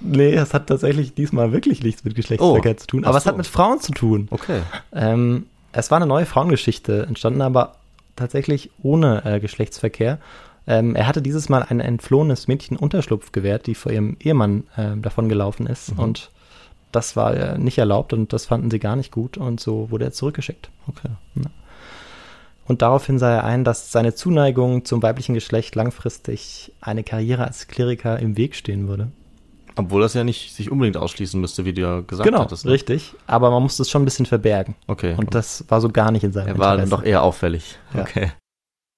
Nee, es hat tatsächlich diesmal wirklich nichts mit Geschlechtsverkehr Oh, zu tun. Aber es so. hat mit Frauen zu tun. Okay. Ähm, es war eine neue Frauengeschichte, entstanden aber tatsächlich ohne äh, Geschlechtsverkehr. Ähm, er hatte dieses Mal ein entflohenes Mädchen Unterschlupf gewährt, die vor ihrem Ehemann äh, davon gelaufen ist. Mhm. Und das war äh, nicht erlaubt und das fanden sie gar nicht gut. Und so wurde er zurückgeschickt. Okay. Und daraufhin sah er ein, dass seine Zuneigung zum weiblichen Geschlecht langfristig eine Karriere als Kleriker im Weg stehen würde. Obwohl das ja nicht sich unbedingt ausschließen müsste, wie du ja gesagt genau, hattest. ne? richtig. Aber man musste es schon ein bisschen verbergen. Okay. Und das war so gar nicht in seinem er war dann Interesse. doch eher auffällig. Ja. Okay.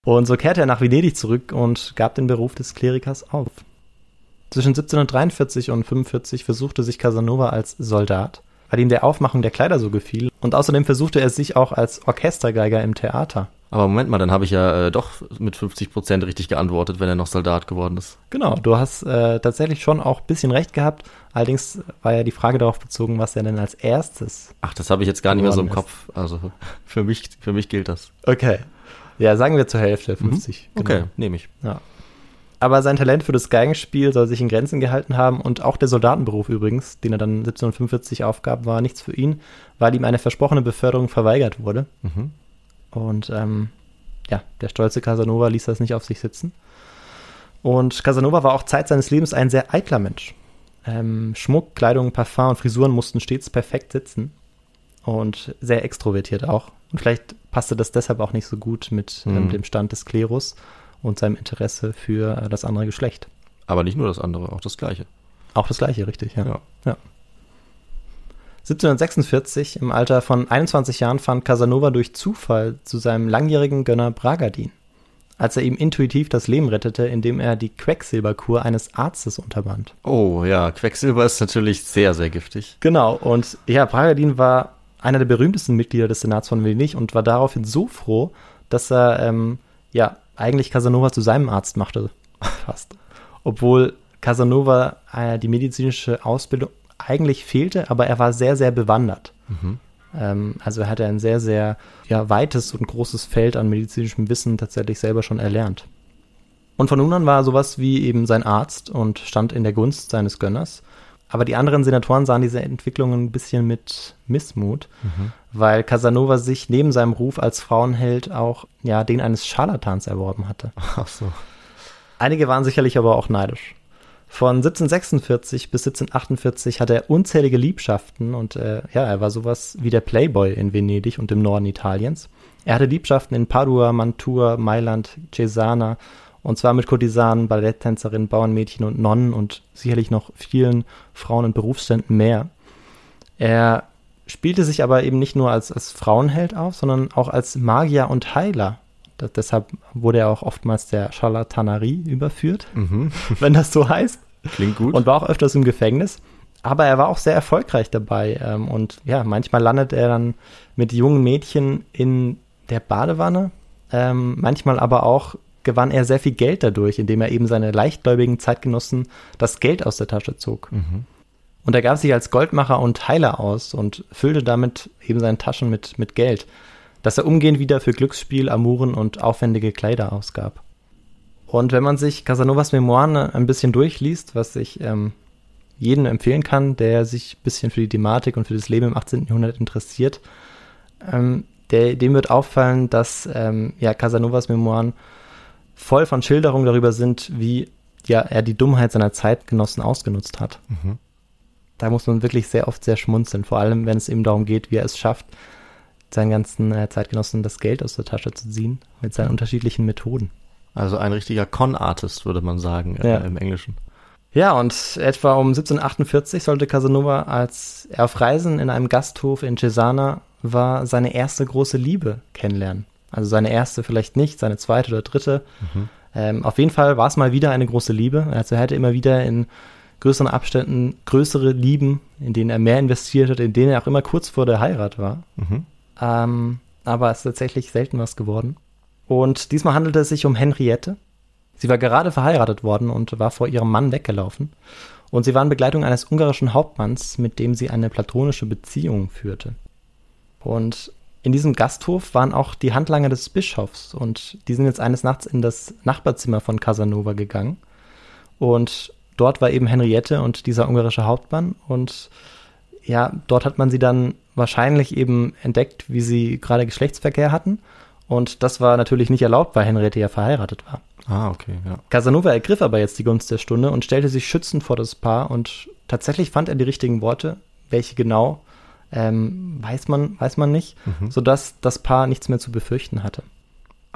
Und so kehrte er nach Venedig zurück und gab den Beruf des Klerikers auf. Zwischen 1743 und 45 versuchte sich Casanova als Soldat, weil ihm der Aufmachung der Kleider so gefiel. Und außerdem versuchte er sich auch als Orchestergeiger im Theater. Aber Moment mal, dann habe ich ja äh, doch mit 50 Prozent richtig geantwortet, wenn er noch Soldat geworden ist. Genau, du hast äh, tatsächlich schon auch ein bisschen recht gehabt. Allerdings war ja die Frage darauf bezogen, was er denn als erstes. Ach, das habe ich jetzt gar nicht mehr so im Geworden Kopf. Also (laughs) für mich, für mich gilt das. Okay. Ja, sagen wir zur Hälfte, 50. Okay, genau. nehme ich. Ja. Aber sein Talent für das Geigenspiel soll sich in Grenzen gehalten haben und auch der Soldatenberuf übrigens, den er dann 1745 aufgab, war nichts für ihn, weil ihm eine versprochene Beförderung verweigert wurde. Mhm. Und ähm, ja, der stolze Casanova ließ das nicht auf sich sitzen. Und Casanova war auch Zeit seines Lebens ein sehr eitler Mensch. Ähm, Schmuck, Kleidung, Parfum und Frisuren mussten stets perfekt sitzen. Und sehr extrovertiert auch. Und vielleicht passte das deshalb auch nicht so gut mit ähm, Mhm. dem Stand des Klerus und seinem Interesse für äh, das andere Geschlecht. Aber nicht nur das andere, auch das gleiche. Auch das gleiche, richtig, ja. Ja. ja. 1746, im Alter von 21 Jahren, fand Casanova durch Zufall zu seinem langjährigen Gönner Bragadin, als er ihm intuitiv das Leben rettete, indem er die Quecksilberkur eines Arztes unterband. Oh ja, Quecksilber ist natürlich sehr, sehr giftig. Genau, und ja, Bragadin war einer der berühmtesten Mitglieder des Senats von Venedig und war daraufhin so froh, dass er ähm, ja eigentlich Casanova zu seinem Arzt machte, (laughs) fast. Obwohl Casanova äh, die medizinische Ausbildung eigentlich fehlte, aber er war sehr, sehr bewandert. Ähm, also er hatte ein sehr, sehr ja, weites und großes Feld an medizinischem Wissen tatsächlich selber schon erlernt. Und von nun an war er sowas wie eben sein Arzt und stand in der Gunst seines Gönners. Aber die anderen Senatoren sahen diese Entwicklungen ein bisschen mit Missmut, weil Casanova sich neben seinem Ruf als Frauenheld auch ja, den eines Scharlatans erworben hatte. Ach so. Einige waren sicherlich aber auch neidisch. Von 1746 bis 1748 hatte er unzählige Liebschaften und äh, ja, er war sowas wie der Playboy in Venedig und im Norden Italiens. Er hatte Liebschaften in Padua, Mantua, Mailand, Cesana und zwar mit Kurtisanen, Balletttänzerinnen, Bauernmädchen und Nonnen und sicherlich noch vielen Frauen und Berufsständen mehr. Er spielte sich aber eben nicht nur als, als Frauenheld auf, sondern auch als Magier und Heiler. Das, deshalb wurde er auch oftmals der Charlatanerie überführt, (laughs) wenn das so heißt. Klingt gut. Und war auch öfters im Gefängnis. Aber er war auch sehr erfolgreich dabei. Ähm, und ja, manchmal landet er dann mit jungen Mädchen in der Badewanne. Ähm, manchmal aber auch gewann er sehr viel Geld dadurch, indem er eben seine leichtgläubigen Zeitgenossen das Geld aus der Tasche zog. Und er gab sich als Goldmacher und Heiler aus und füllte damit eben seine Taschen mit, mit Geld, das er umgehend wieder für Glücksspiel, Amuren und aufwendige Kleider ausgab. Und wenn man sich Casanovas Memoiren ein bisschen durchliest, was ich ähm, jedem empfehlen kann, der sich ein bisschen für die Thematik und für das Leben im 18. Jahrhundert interessiert, ähm, der, dem wird auffallen, dass ähm, ja, Casanovas Memoiren voll von Schilderungen darüber sind, wie ja, er die Dummheit seiner Zeitgenossen ausgenutzt hat. Da muss man wirklich sehr oft sehr schmunzeln, vor allem wenn es eben darum geht, wie er es schafft, seinen ganzen äh, Zeitgenossen das Geld aus der Tasche zu ziehen, mit seinen unterschiedlichen Methoden. Also ein richtiger Con-Artist, würde man sagen, äh, Ja. im Englischen. Ja, und etwa um 1748 sollte Casanova, als er auf Reisen in einem Gasthof in Cesana war, seine erste große Liebe kennenlernen. Also seine erste vielleicht nicht, seine zweite oder dritte. Ähm, auf jeden Fall war es mal wieder eine große Liebe. Also er hatte immer wieder in größeren Abständen größere Lieben, in denen er mehr investiert hat, in denen er auch immer kurz vor der Heirat war. Ähm, aber es ist tatsächlich selten was geworden. Und diesmal handelte es sich um Henriette. Sie war gerade verheiratet worden und war vor ihrem Mann weggelaufen. Und sie war in Begleitung eines ungarischen Hauptmanns, mit dem sie eine platonische Beziehung führte. Und in diesem Gasthof waren auch die Handlanger des Bischofs und die sind jetzt eines Nachts in das Nachbarzimmer von Casanova gegangen. Und dort war eben Henriette und dieser ungarische Hauptmann und ja, dort hat man sie dann wahrscheinlich eben entdeckt, wie sie gerade Geschlechtsverkehr hatten. Und das war natürlich nicht erlaubt, weil Henriette ja verheiratet war. Ah, okay, ja. Casanova ergriff aber jetzt die Gunst der Stunde und stellte sich schützend vor das Paar und tatsächlich fand er die richtigen Worte, welche genau, ähm, weiß man, weiß man nicht, sodass das Paar nichts mehr zu befürchten hatte.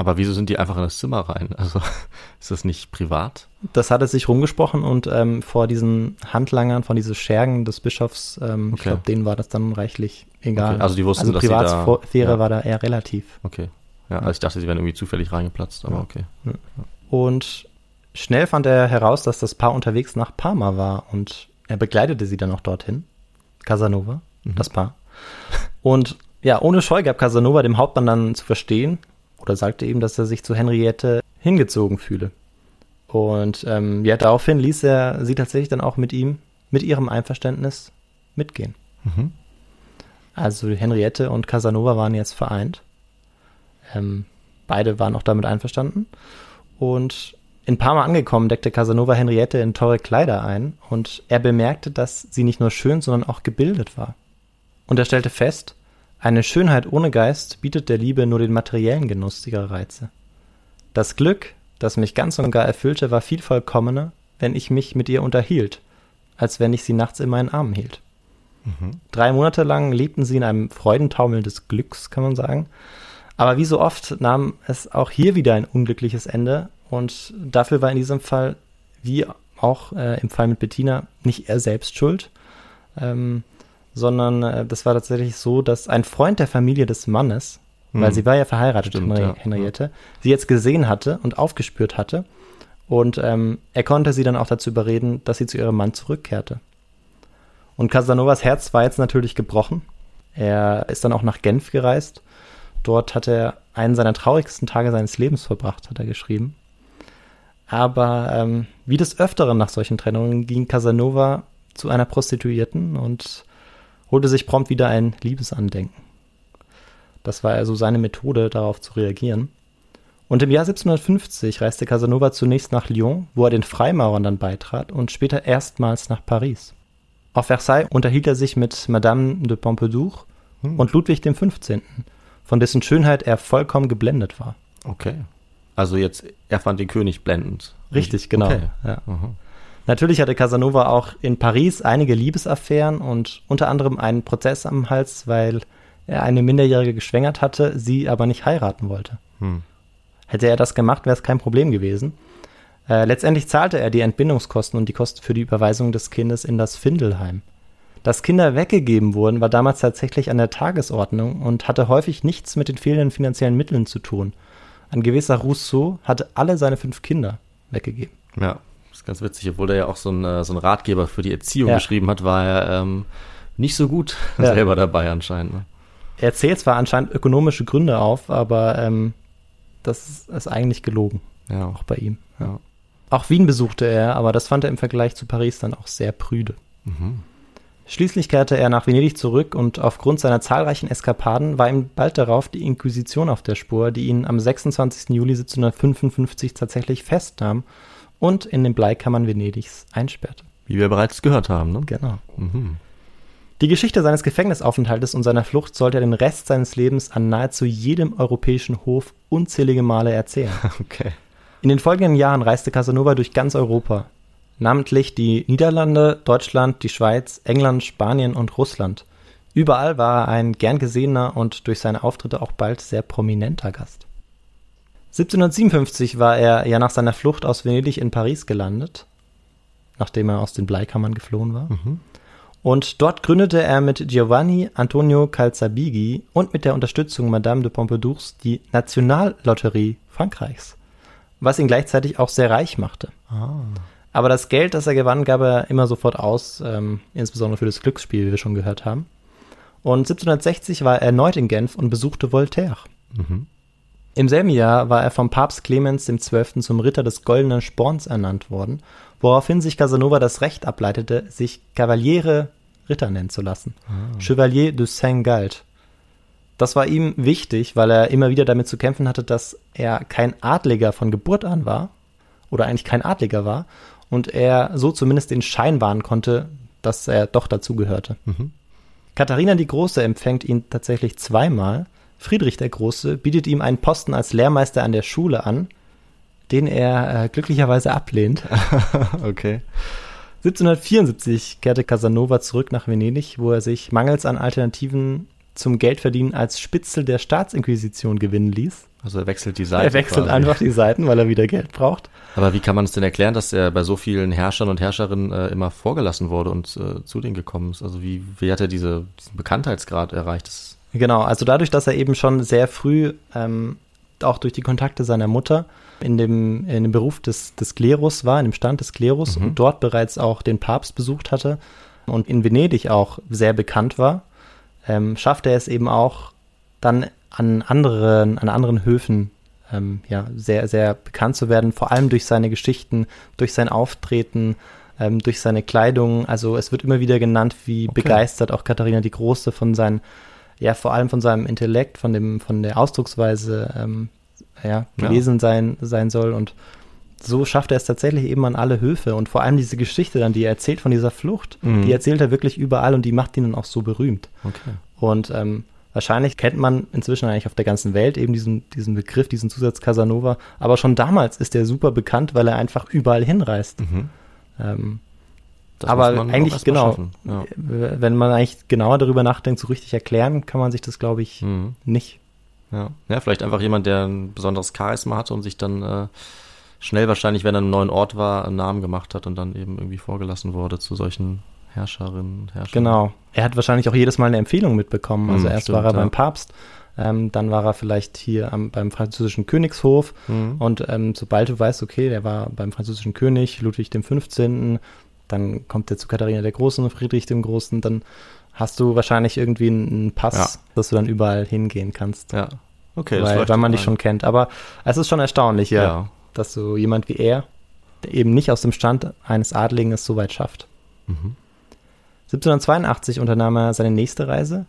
Aber wieso sind die einfach in das Zimmer rein? (laughs) Also ist das nicht privat? Das hatte sich rumgesprochen und ähm, vor diesen Handlangern, von diesen Schergen des Bischofs, ähm, ich Okay. glaube, denen war das dann reichlich egal. Okay, also die wussten, also dass sie da- Privatsphäre ja. war da eher relativ. Okay. Ja, also ich dachte, sie wären irgendwie zufällig reingeplatzt, aber Ja. okay. Und schnell fand er heraus, dass das Paar unterwegs nach Parma war und er begleitete sie dann auch dorthin. Casanova, das Paar. Und ja, ohne Scheu gab Casanova dem Hauptmann dann zu verstehen oder sagte ihm, dass er sich zu Henriette hingezogen fühle. Und ähm, ja, daraufhin ließ er sie tatsächlich dann auch mit ihm, mit ihrem Einverständnis mitgehen. Also Henriette und Casanova waren jetzt vereint. Ähm, beide waren auch damit einverstanden. Und in Parma angekommen, deckte Casanova Henriette in teure Kleider ein und er bemerkte, dass sie nicht nur schön, sondern auch gebildet war. Und er stellte fest, eine Schönheit ohne Geist bietet der Liebe nur den materiellen Genuss ihrer Reize. Das Glück, das mich ganz und gar erfüllte, war viel vollkommener, wenn ich mich mit ihr unterhielt, als wenn ich sie nachts in meinen Armen hielt. Drei Monate lang lebten sie in einem Freudentaumel des Glücks, kann man sagen. Aber wie so oft nahm es auch hier wieder ein unglückliches Ende und dafür war in diesem Fall, wie auch äh, im Fall mit Bettina, nicht er selbst schuld, ähm, sondern äh, das war tatsächlich so, dass ein Freund der Familie des Mannes, weil Hm. sie war ja verheiratet, Stimmt, Henri ja. Henriette, sie jetzt gesehen hatte und aufgespürt hatte und ähm, er konnte sie dann auch dazu überreden, dass sie zu ihrem Mann zurückkehrte. Und Casanovas Herz war jetzt natürlich gebrochen. Er ist dann auch nach Genf gereist. Dort hat er einen seiner traurigsten Tage seines Lebens verbracht, hat er geschrieben. Aber ähm, wie des Öfteren nach solchen Trennungen ging Casanova zu einer Prostituierten und holte sich prompt wieder ein Liebesandenken. Das war also seine Methode, darauf zu reagieren. Und im Jahr 1750 reiste Casanova zunächst nach Lyon, wo er den Freimaurern dann beitrat und später erstmals nach Paris. Auf Versailles unterhielt er sich mit Madame de Pompadour und Ludwig XV., von dessen Schönheit er vollkommen geblendet war. Okay. Also jetzt, er fand den König blendend. Richtig, genau. Okay. Ja. Natürlich hatte Casanova auch in Paris einige Liebesaffären und unter anderem einen Prozess am Hals, weil er eine Minderjährige geschwängert hatte, sie aber nicht heiraten wollte. Hm. Hätte er das gemacht, wäre es kein Problem gewesen. Äh, letztendlich zahlte er die Entbindungskosten und die Kosten für die Überweisung des Kindes in das Findelheim. Dass Kinder weggegeben wurden, war damals tatsächlich an der Tagesordnung und hatte häufig nichts mit den fehlenden finanziellen Mitteln zu tun. Ein gewisser Rousseau hatte alle seine fünf Kinder weggegeben. Ja, ist ganz witzig. Obwohl er ja auch so ein, äh, so ein Ratgeber für die Erziehung Ja. geschrieben hat, war er ähm, nicht so gut (laughs) Ja. selber dabei anscheinend. Ne? Er zählt zwar anscheinend ökonomische Gründe auf, aber ähm, das ist, ist eigentlich gelogen, Ja, auch bei ihm. ja. Auch Wien besuchte er, aber das fand er im Vergleich zu Paris dann auch sehr prüde. Mhm. Schließlich kehrte er nach Venedig zurück und aufgrund seiner zahlreichen Eskapaden war ihm bald darauf die Inquisition auf der Spur, die ihn am 26. Juli 1755 tatsächlich festnahm und in den Bleikammern Venedigs einsperrte. Wie wir bereits gehört haben. Ne? Genau. Mhm. Die Geschichte seines Gefängnisaufenthaltes und seiner Flucht sollte er den Rest seines Lebens an nahezu jedem europäischen Hof unzählige Male erzählen. (laughs) Okay. In den folgenden Jahren reiste Casanova durch ganz Europa, namentlich die Niederlande, Deutschland, die Schweiz, England, Spanien und Russland. Überall war er ein gern gesehener und durch seine Auftritte auch bald sehr prominenter Gast. 1757 war er ja nach seiner Flucht aus Venedig in Paris gelandet, nachdem er aus den Bleikammern geflohen war. Und dort gründete er mit Giovanni Antonio Calzabigi und mit der Unterstützung Madame de Pompadours die Nationallotterie Frankreichs, was ihn gleichzeitig auch sehr reich machte. Aber das Geld, das er gewann, gab er immer sofort aus, ähm, insbesondere für das Glücksspiel, wie wir schon gehört haben. Und 1760 war er erneut in Genf und besuchte Voltaire. Mhm. Im selben Jahr war er vom Papst Clemens XII. zum Ritter des Goldenen Sporns ernannt worden, woraufhin sich Casanova das Recht ableitete, sich Kavaliere Ritter nennen zu lassen. Chevalier de Saint-Galt. Das war ihm wichtig, weil er immer wieder damit zu kämpfen hatte, dass er kein Adliger von Geburt an war, oder eigentlich kein Adliger war, und er so zumindest den Schein wahren konnte, dass er doch dazugehörte. Katharina die Große empfängt ihn tatsächlich zweimal. Friedrich der Große bietet ihm einen Posten als Lehrmeister an der Schule an, den er äh, glücklicherweise ablehnt. (laughs) okay. 1774 kehrte Casanova zurück nach Venedig, wo er sich mangels an Alternativen zum Geldverdienen als Spitzel der Staatsinquisition gewinnen ließ. Also er wechselt die Seite. er wechselt quasi. einfach die Seiten, weil er wieder Geld braucht. Aber wie kann man es denn erklären, dass er bei so vielen Herrschern und Herrscherinnen äh, immer vorgelassen wurde und äh, zu denen gekommen ist? Also wie, wie hat er diese, diesen Bekanntheitsgrad erreicht? Das, Genau, also dadurch, dass er eben schon sehr früh, ähm, auch durch die Kontakte seiner Mutter, in dem, in dem Beruf des, des Klerus war, in dem Stand des Klerus und dort bereits auch den Papst besucht hatte und in Venedig auch sehr bekannt war, ähm, schaffte er es eben auch dann an anderen, an anderen Höfen ähm, ja, sehr, sehr bekannt zu werden, vor allem durch seine Geschichten, durch sein Auftreten, ähm, durch seine Kleidung. Also es wird immer wieder genannt, wie Okay. begeistert auch Katharina die Große von seinen, ja, vor allem von seinem Intellekt, von dem, von der Ausdrucksweise ähm, ja, Ja. gewesen sein, sein soll. Und so schafft er es tatsächlich eben an alle Höfe. Und vor allem diese Geschichte dann, die er erzählt von dieser Flucht, Mhm. die erzählt er wirklich überall und die macht ihn dann auch so berühmt. okay. Und ähm, wahrscheinlich kennt man inzwischen eigentlich auf der ganzen Welt eben diesen, diesen Begriff, diesen Zusatz Casanova. Aber schon damals ist er super bekannt, weil er einfach überall hinreist. Mhm. Ähm, Das aber eigentlich genau. Ja. wenn man eigentlich genauer darüber nachdenkt, so richtig erklären kann man sich das, glaube ich, Mhm. nicht. Ja. ja, vielleicht einfach jemand, der ein besonderes Charisma hatte und sich dann äh, schnell wahrscheinlich, wenn er in einem neuen Ort war, einen Namen gemacht hat und dann eben irgendwie vorgelassen wurde zu solchen Herrscherinnen und Herrschern. Genau. Er hat wahrscheinlich auch jedes Mal eine Empfehlung mitbekommen. Also Mhm, erst stimmt, war er ja. beim Papst, ähm, dann war er vielleicht hier am, beim französischen Königshof. Mhm. Und ähm, sobald du weißt, okay, der war beim französischen König, Ludwig dem 15., dann kommt er zu Katharina der Großen, Friedrich dem Großen, dann hast du wahrscheinlich irgendwie einen Pass, Ja. dass du dann überall hingehen kannst. Ja. Okay, weil, weil man dich schon kennt. Aber es ist schon erstaunlich, ja, Ja. dass so jemand wie er, der eben nicht aus dem Stand eines Adligen es so weit schafft. Mhm. 1782 unternahm er seine nächste Reise,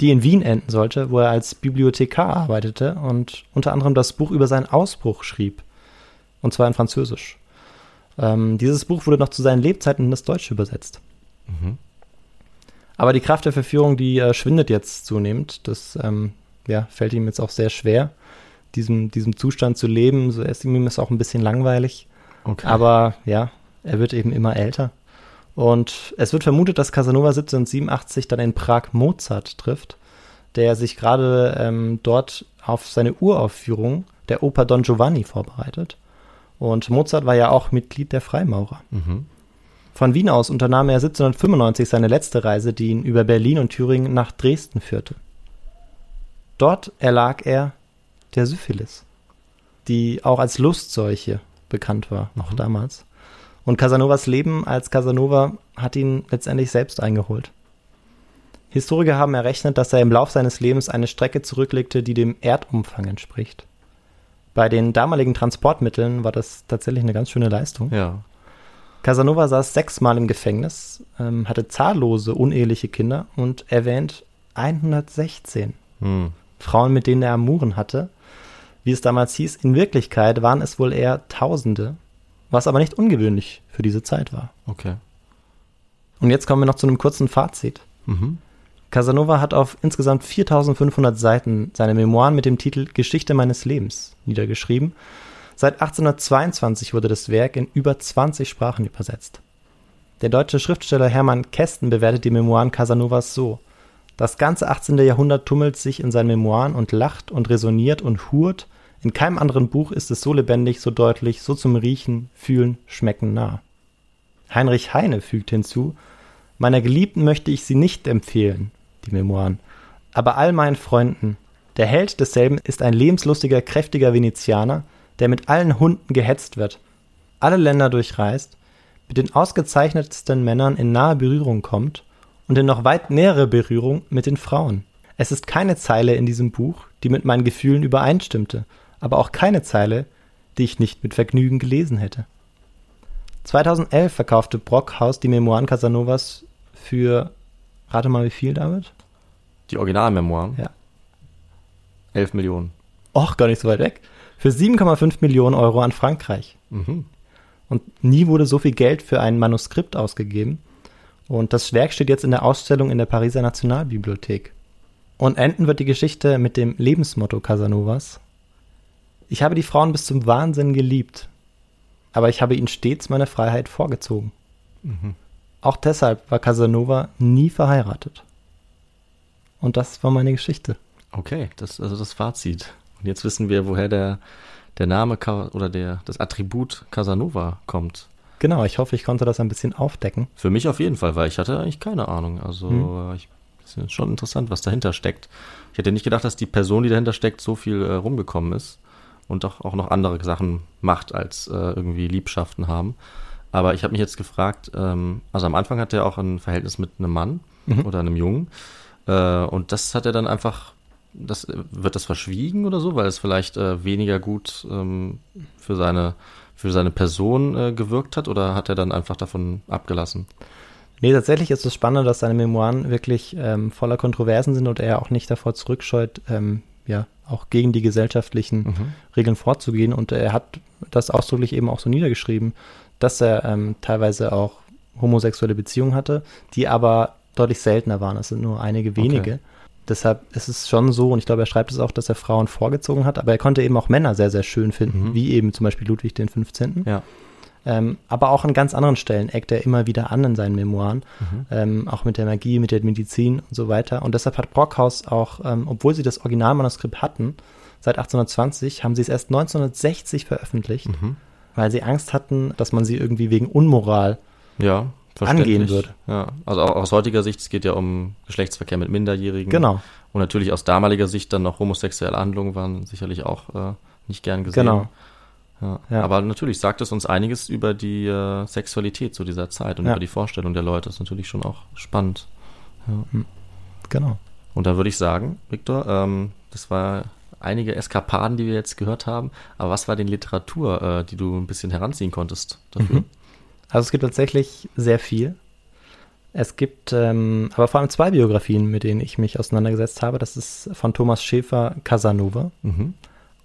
die in Wien enden sollte, wo er als Bibliothekar arbeitete und unter anderem das Buch über seinen Ausbruch schrieb. Und zwar in Französisch. Ähm, dieses Buch wurde noch zu seinen Lebzeiten in das Deutsche übersetzt. Mhm. Aber die Kraft der Verführung, die äh, schwindet jetzt zunehmend. Das ähm, ja, fällt ihm jetzt auch sehr schwer, diesem, diesem Zustand zu leben. So ist ihm ist auch ein bisschen langweilig. Okay. Aber ja, Er wird eben immer älter. Und es wird vermutet, dass Casanova 1787 dann in Prag Mozart trifft, der sich gerade ähm, dort auf seine Uraufführung der Oper Don Giovanni vorbereitet. Und Mozart war ja auch Mitglied der Freimaurer. Mhm. Von Wien aus unternahm er 1795 seine letzte Reise, die ihn über Berlin und Thüringen nach Dresden führte. Dort erlag er der Syphilis, die auch als Lustseuche bekannt war, noch Mhm. damals. Und Casanovas Leben als Casanova hat ihn letztendlich selbst eingeholt. Historiker haben errechnet, dass er im Lauf seines Lebens eine Strecke zurücklegte, die dem Erdumfang entspricht. Bei den damaligen Transportmitteln war das tatsächlich eine ganz schöne Leistung. Ja. Casanova saß sechsmal im Gefängnis, ähm, hatte zahllose uneheliche Kinder und erwähnt 116 Hm. Frauen, mit denen er Amuren hatte. Wie es damals hieß, in Wirklichkeit waren es wohl eher Tausende, was aber nicht ungewöhnlich für diese Zeit war. Okay. Und jetzt kommen wir noch zu einem kurzen Fazit. Mhm. Casanova hat auf insgesamt 4500 Seiten seine Memoiren mit dem Titel Geschichte meines Lebens niedergeschrieben. Seit 1822 wurde das Werk in über 20 Sprachen übersetzt. Der deutsche Schriftsteller Hermann Kästen bewertet die Memoiren Casanovas so. Das ganze 18. Jahrhundert tummelt sich in seinen Memoiren und lacht und resoniert und hurt. In keinem anderen Buch ist es so lebendig, so deutlich, so zum Riechen, Fühlen, Schmecken nah. Heinrich Heine fügt hinzu, Meiner Geliebten möchte ich sie nicht empfehlen, die Memoiren, aber all meinen Freunden. Der Held desselben ist ein lebenslustiger, kräftiger Venezianer, der mit allen Hunden gehetzt wird, alle Länder durchreist, mit den ausgezeichnetsten Männern in nahe Berührung kommt und in noch weit nähere Berührung mit den Frauen. Es ist keine Zeile in diesem Buch, die mit meinen Gefühlen übereinstimmte, aber auch keine Zeile, die ich nicht mit Vergnügen gelesen hätte. 2011 verkaufte Brockhaus die Memoiren Casanovas für, rate mal wie viel, David? Die Originalmemoiren? Ja. 11 Millionen. Och, gar nicht so weit weg. Für 7,5 Millionen Euro an Frankreich. Mhm. Und nie wurde so viel Geld für ein Manuskript ausgegeben. Und das Werk steht jetzt in der Ausstellung in der Pariser Nationalbibliothek. Und enden wird die Geschichte mit dem Lebensmotto Casanovas. Ich habe die Frauen bis zum Wahnsinn geliebt, aber ich habe ihnen stets meine Freiheit vorgezogen. Auch deshalb war Casanova nie verheiratet. Und das war meine Geschichte. Okay, das also das Fazit. Und jetzt wissen wir, woher der, der Name oder der, das Attribut Casanova kommt. Genau, ich hoffe, ich konnte das ein bisschen aufdecken. Für mich auf jeden Fall, weil ich hatte eigentlich keine Ahnung. Also Hm. äh, ich, es ist schon interessant, was dahinter steckt. Ich hätte nicht gedacht, dass die Person, die dahinter steckt, so viel äh, rumgekommen ist und doch auch noch andere Sachen macht, als äh, irgendwie Liebschaften haben. Aber ich habe mich jetzt gefragt, ähm, also am Anfang hat er auch ein Verhältnis mit einem Mann Mhm. oder einem Jungen. Äh, und das hat er dann einfach, das, wird das verschwiegen oder so, weil es vielleicht äh, weniger gut ähm, für seine für seine Person äh, gewirkt hat oder hat er dann einfach davon abgelassen? Nee, tatsächlich ist es spannend, dass seine Memoiren wirklich ähm, voller Kontroversen sind und er auch nicht davor zurückscheut, ähm, ja, auch gegen die gesellschaftlichen Mhm. Regeln vorzugehen. Und er hat das ausdrücklich eben auch so niedergeschrieben, dass er ähm, teilweise auch homosexuelle Beziehungen hatte, die aber deutlich seltener waren. Es sind nur einige wenige. Okay. Deshalb ist es schon so, und ich glaube, er schreibt es auch, dass er Frauen vorgezogen hat, aber er konnte eben auch Männer sehr, sehr schön finden, Mhm. wie eben zum Beispiel Ludwig den 15. Ja. Ähm, aber auch an ganz anderen Stellen eckt er immer wieder an in seinen Memoiren, Mhm. ähm, auch mit der Magie, mit der Medizin und so weiter. Und deshalb hat Brockhaus auch, ähm, obwohl sie das Originalmanuskript hatten, seit 1820, haben sie es erst 1960 veröffentlicht, Mhm. Weil sie Angst hatten, dass man sie irgendwie wegen Unmoral Ja. Angehen wird. Ja, also aus heutiger Sicht, es geht ja um Geschlechtsverkehr mit Minderjährigen. Genau. Und natürlich aus damaliger Sicht dann noch homosexuelle Handlungen waren sicherlich auch äh, nicht gern gesehen. Genau. Ja. Ja. Aber natürlich sagt es uns einiges über die äh, Sexualität zu dieser Zeit und Ja. über die Vorstellung der Leute. Das ist natürlich schon auch spannend. Genau. Und da würde ich sagen, Viktor, ähm, das war einige Eskapaden, die wir jetzt gehört haben. Aber was war denn Literatur, äh, die du ein bisschen heranziehen konntest dafür? Mhm. Also es gibt tatsächlich sehr viel. Es gibt ähm, aber vor allem zwei Biografien, mit denen ich mich auseinandergesetzt habe. Das ist von Thomas Schäfer Casanova Mhm.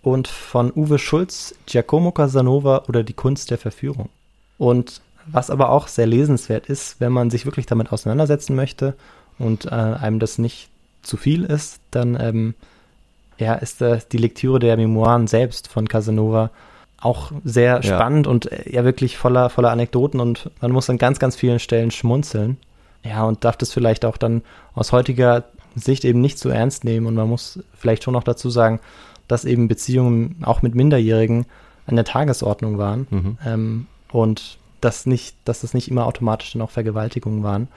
und von Uwe Schulz Giacomo Casanova oder die Kunst der Verführung. Und was aber auch sehr lesenswert ist, wenn man sich wirklich damit auseinandersetzen möchte und äh, einem das nicht zu viel ist, dann ähm, ja, ist äh, die Lektüre der Memoiren selbst von Casanova auch sehr Ja. spannend und äh, ja wirklich voller, voller Anekdoten und man muss an ganz, ganz vielen Stellen schmunzeln. Ja, und darf das vielleicht auch dann aus heutiger Sicht eben nicht so ernst nehmen und man muss vielleicht schon noch dazu sagen, dass eben Beziehungen auch mit Minderjährigen an der Tagesordnung waren Mhm. ähm, und dass nicht, dass das nicht immer automatisch dann auch Vergewaltigungen waren.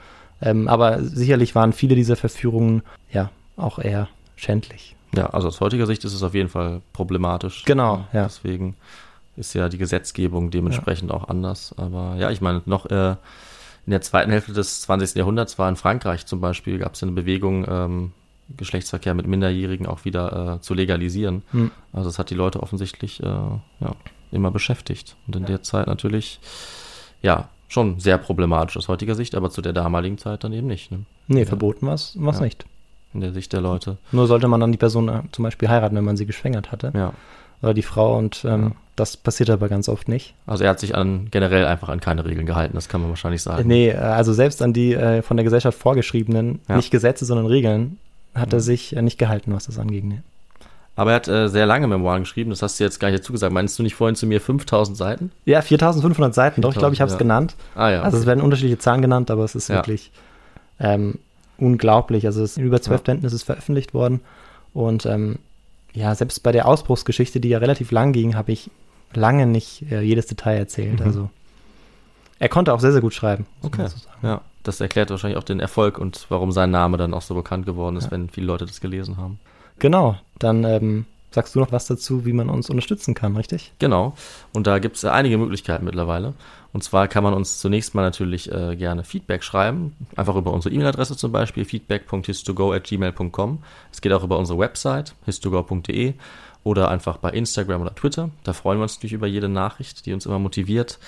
Ähm, aber sicherlich waren viele dieser Verführungen ja auch eher schändlich. Ja, also aus heutiger Sicht ist es auf jeden Fall problematisch. Genau, ja. Deswegen ist ja die Gesetzgebung dementsprechend auch anders. Aber ja, ich meine, noch äh, in der zweiten Hälfte des 20. Jahrhunderts war in Frankreich zum Beispiel, gab es eine Bewegung, ähm, Geschlechtsverkehr mit Minderjährigen auch wieder äh, zu legalisieren. Hm. Also das hat die Leute offensichtlich äh, ja, immer beschäftigt. Und in der Zeit natürlich, ja, schon sehr problematisch aus heutiger Sicht, aber zu der damaligen Zeit dann eben nicht. Ne? Nee, Ja. verboten war es Ja. nicht. In der Sicht der Leute. Nur sollte man dann die Person äh, zum Beispiel heiraten, wenn man sie geschwängert hatte. Ja. Oder die Frau und ähm, Ja. das passiert aber ganz oft nicht. Also er hat sich an generell einfach an keine Regeln gehalten, das kann man wahrscheinlich sagen. Nee, äh, also selbst an die äh, von der Gesellschaft vorgeschriebenen, Ja. nicht Gesetze, sondern Regeln, hat er Mhm. sich äh, nicht gehalten, was das. Nee. Aber er hat äh, sehr lange Memoiren geschrieben, das hast du jetzt gar nicht dazu gesagt. Meinst du nicht vorhin zu mir 5000 Seiten? Ja, 4500 Seiten, doch, ich glaube, ich habe es 4000, genannt. Ah ja. Also es werden unterschiedliche Zahlen genannt, aber es ist Ja. wirklich ähm, unglaublich. Also es ist in über zwölf Ja. Bänden ist es veröffentlicht worden. Und ähm, ja, selbst bei der Ausbruchsgeschichte, die ja relativ lang ging, habe ich lange nicht äh, jedes Detail erzählt. Mhm. Also er konnte auch sehr, sehr gut schreiben. okay. so sagen. Ja, das erklärt wahrscheinlich auch den Erfolg und warum sein Name dann auch so bekannt geworden ist, Ja. wenn viele Leute das gelesen haben. Genau, dann ähm, sagst du noch was dazu, wie man uns unterstützen kann, richtig? Genau. Und da gibt es einige Möglichkeiten mittlerweile. Und zwar kann man uns zunächst mal natürlich äh, gerne Feedback schreiben. Einfach über unsere E-Mail-Adresse zum Beispiel, feedback.histogo.gmail.com. Es geht auch über unsere Website, histogo.de oder einfach bei Instagram oder Twitter. Da freuen wir uns natürlich über jede Nachricht, die uns immer motiviert,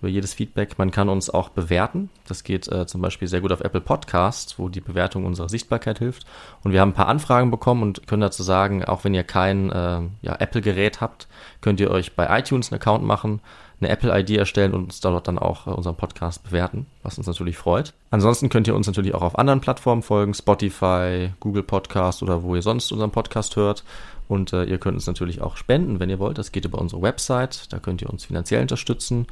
über jedes Feedback. Man kann uns auch bewerten. Das geht äh, zum Beispiel sehr gut auf Apple Podcasts, wo die Bewertung unserer Sichtbarkeit hilft. Und wir haben ein paar Anfragen bekommen und können dazu sagen, auch wenn ihr kein äh, ja, Apple-Gerät habt, könnt ihr euch bei iTunes einen Account machen, eine Apple-ID erstellen und uns dort dann auch äh, unseren Podcast bewerten, was uns natürlich freut. Ansonsten könnt ihr uns natürlich auch auf anderen Plattformen folgen, Spotify, Google Podcast oder wo ihr sonst unseren Podcast hört. Und äh, ihr könnt uns natürlich auch spenden, wenn ihr wollt. Das geht über unsere Website. Da könnt ihr uns finanziell unterstützen.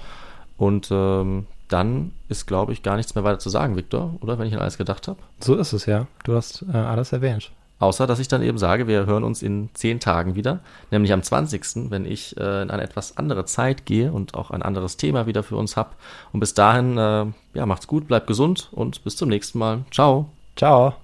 Und ähm, dann ist, glaube ich, gar nichts mehr weiter zu sagen, Victor, oder? Wenn ich an alles gedacht habe. So ist es ja. Du hast äh, alles erwähnt. Außer, dass ich dann eben sage, wir hören uns in zehn Tagen wieder, nämlich am 20., wenn ich äh, in eine etwas andere Zeit gehe und auch ein anderes Thema wieder für uns habe. Und bis dahin, äh, ja, macht's gut, bleibt gesund und bis zum nächsten Mal. Ciao. Ciao.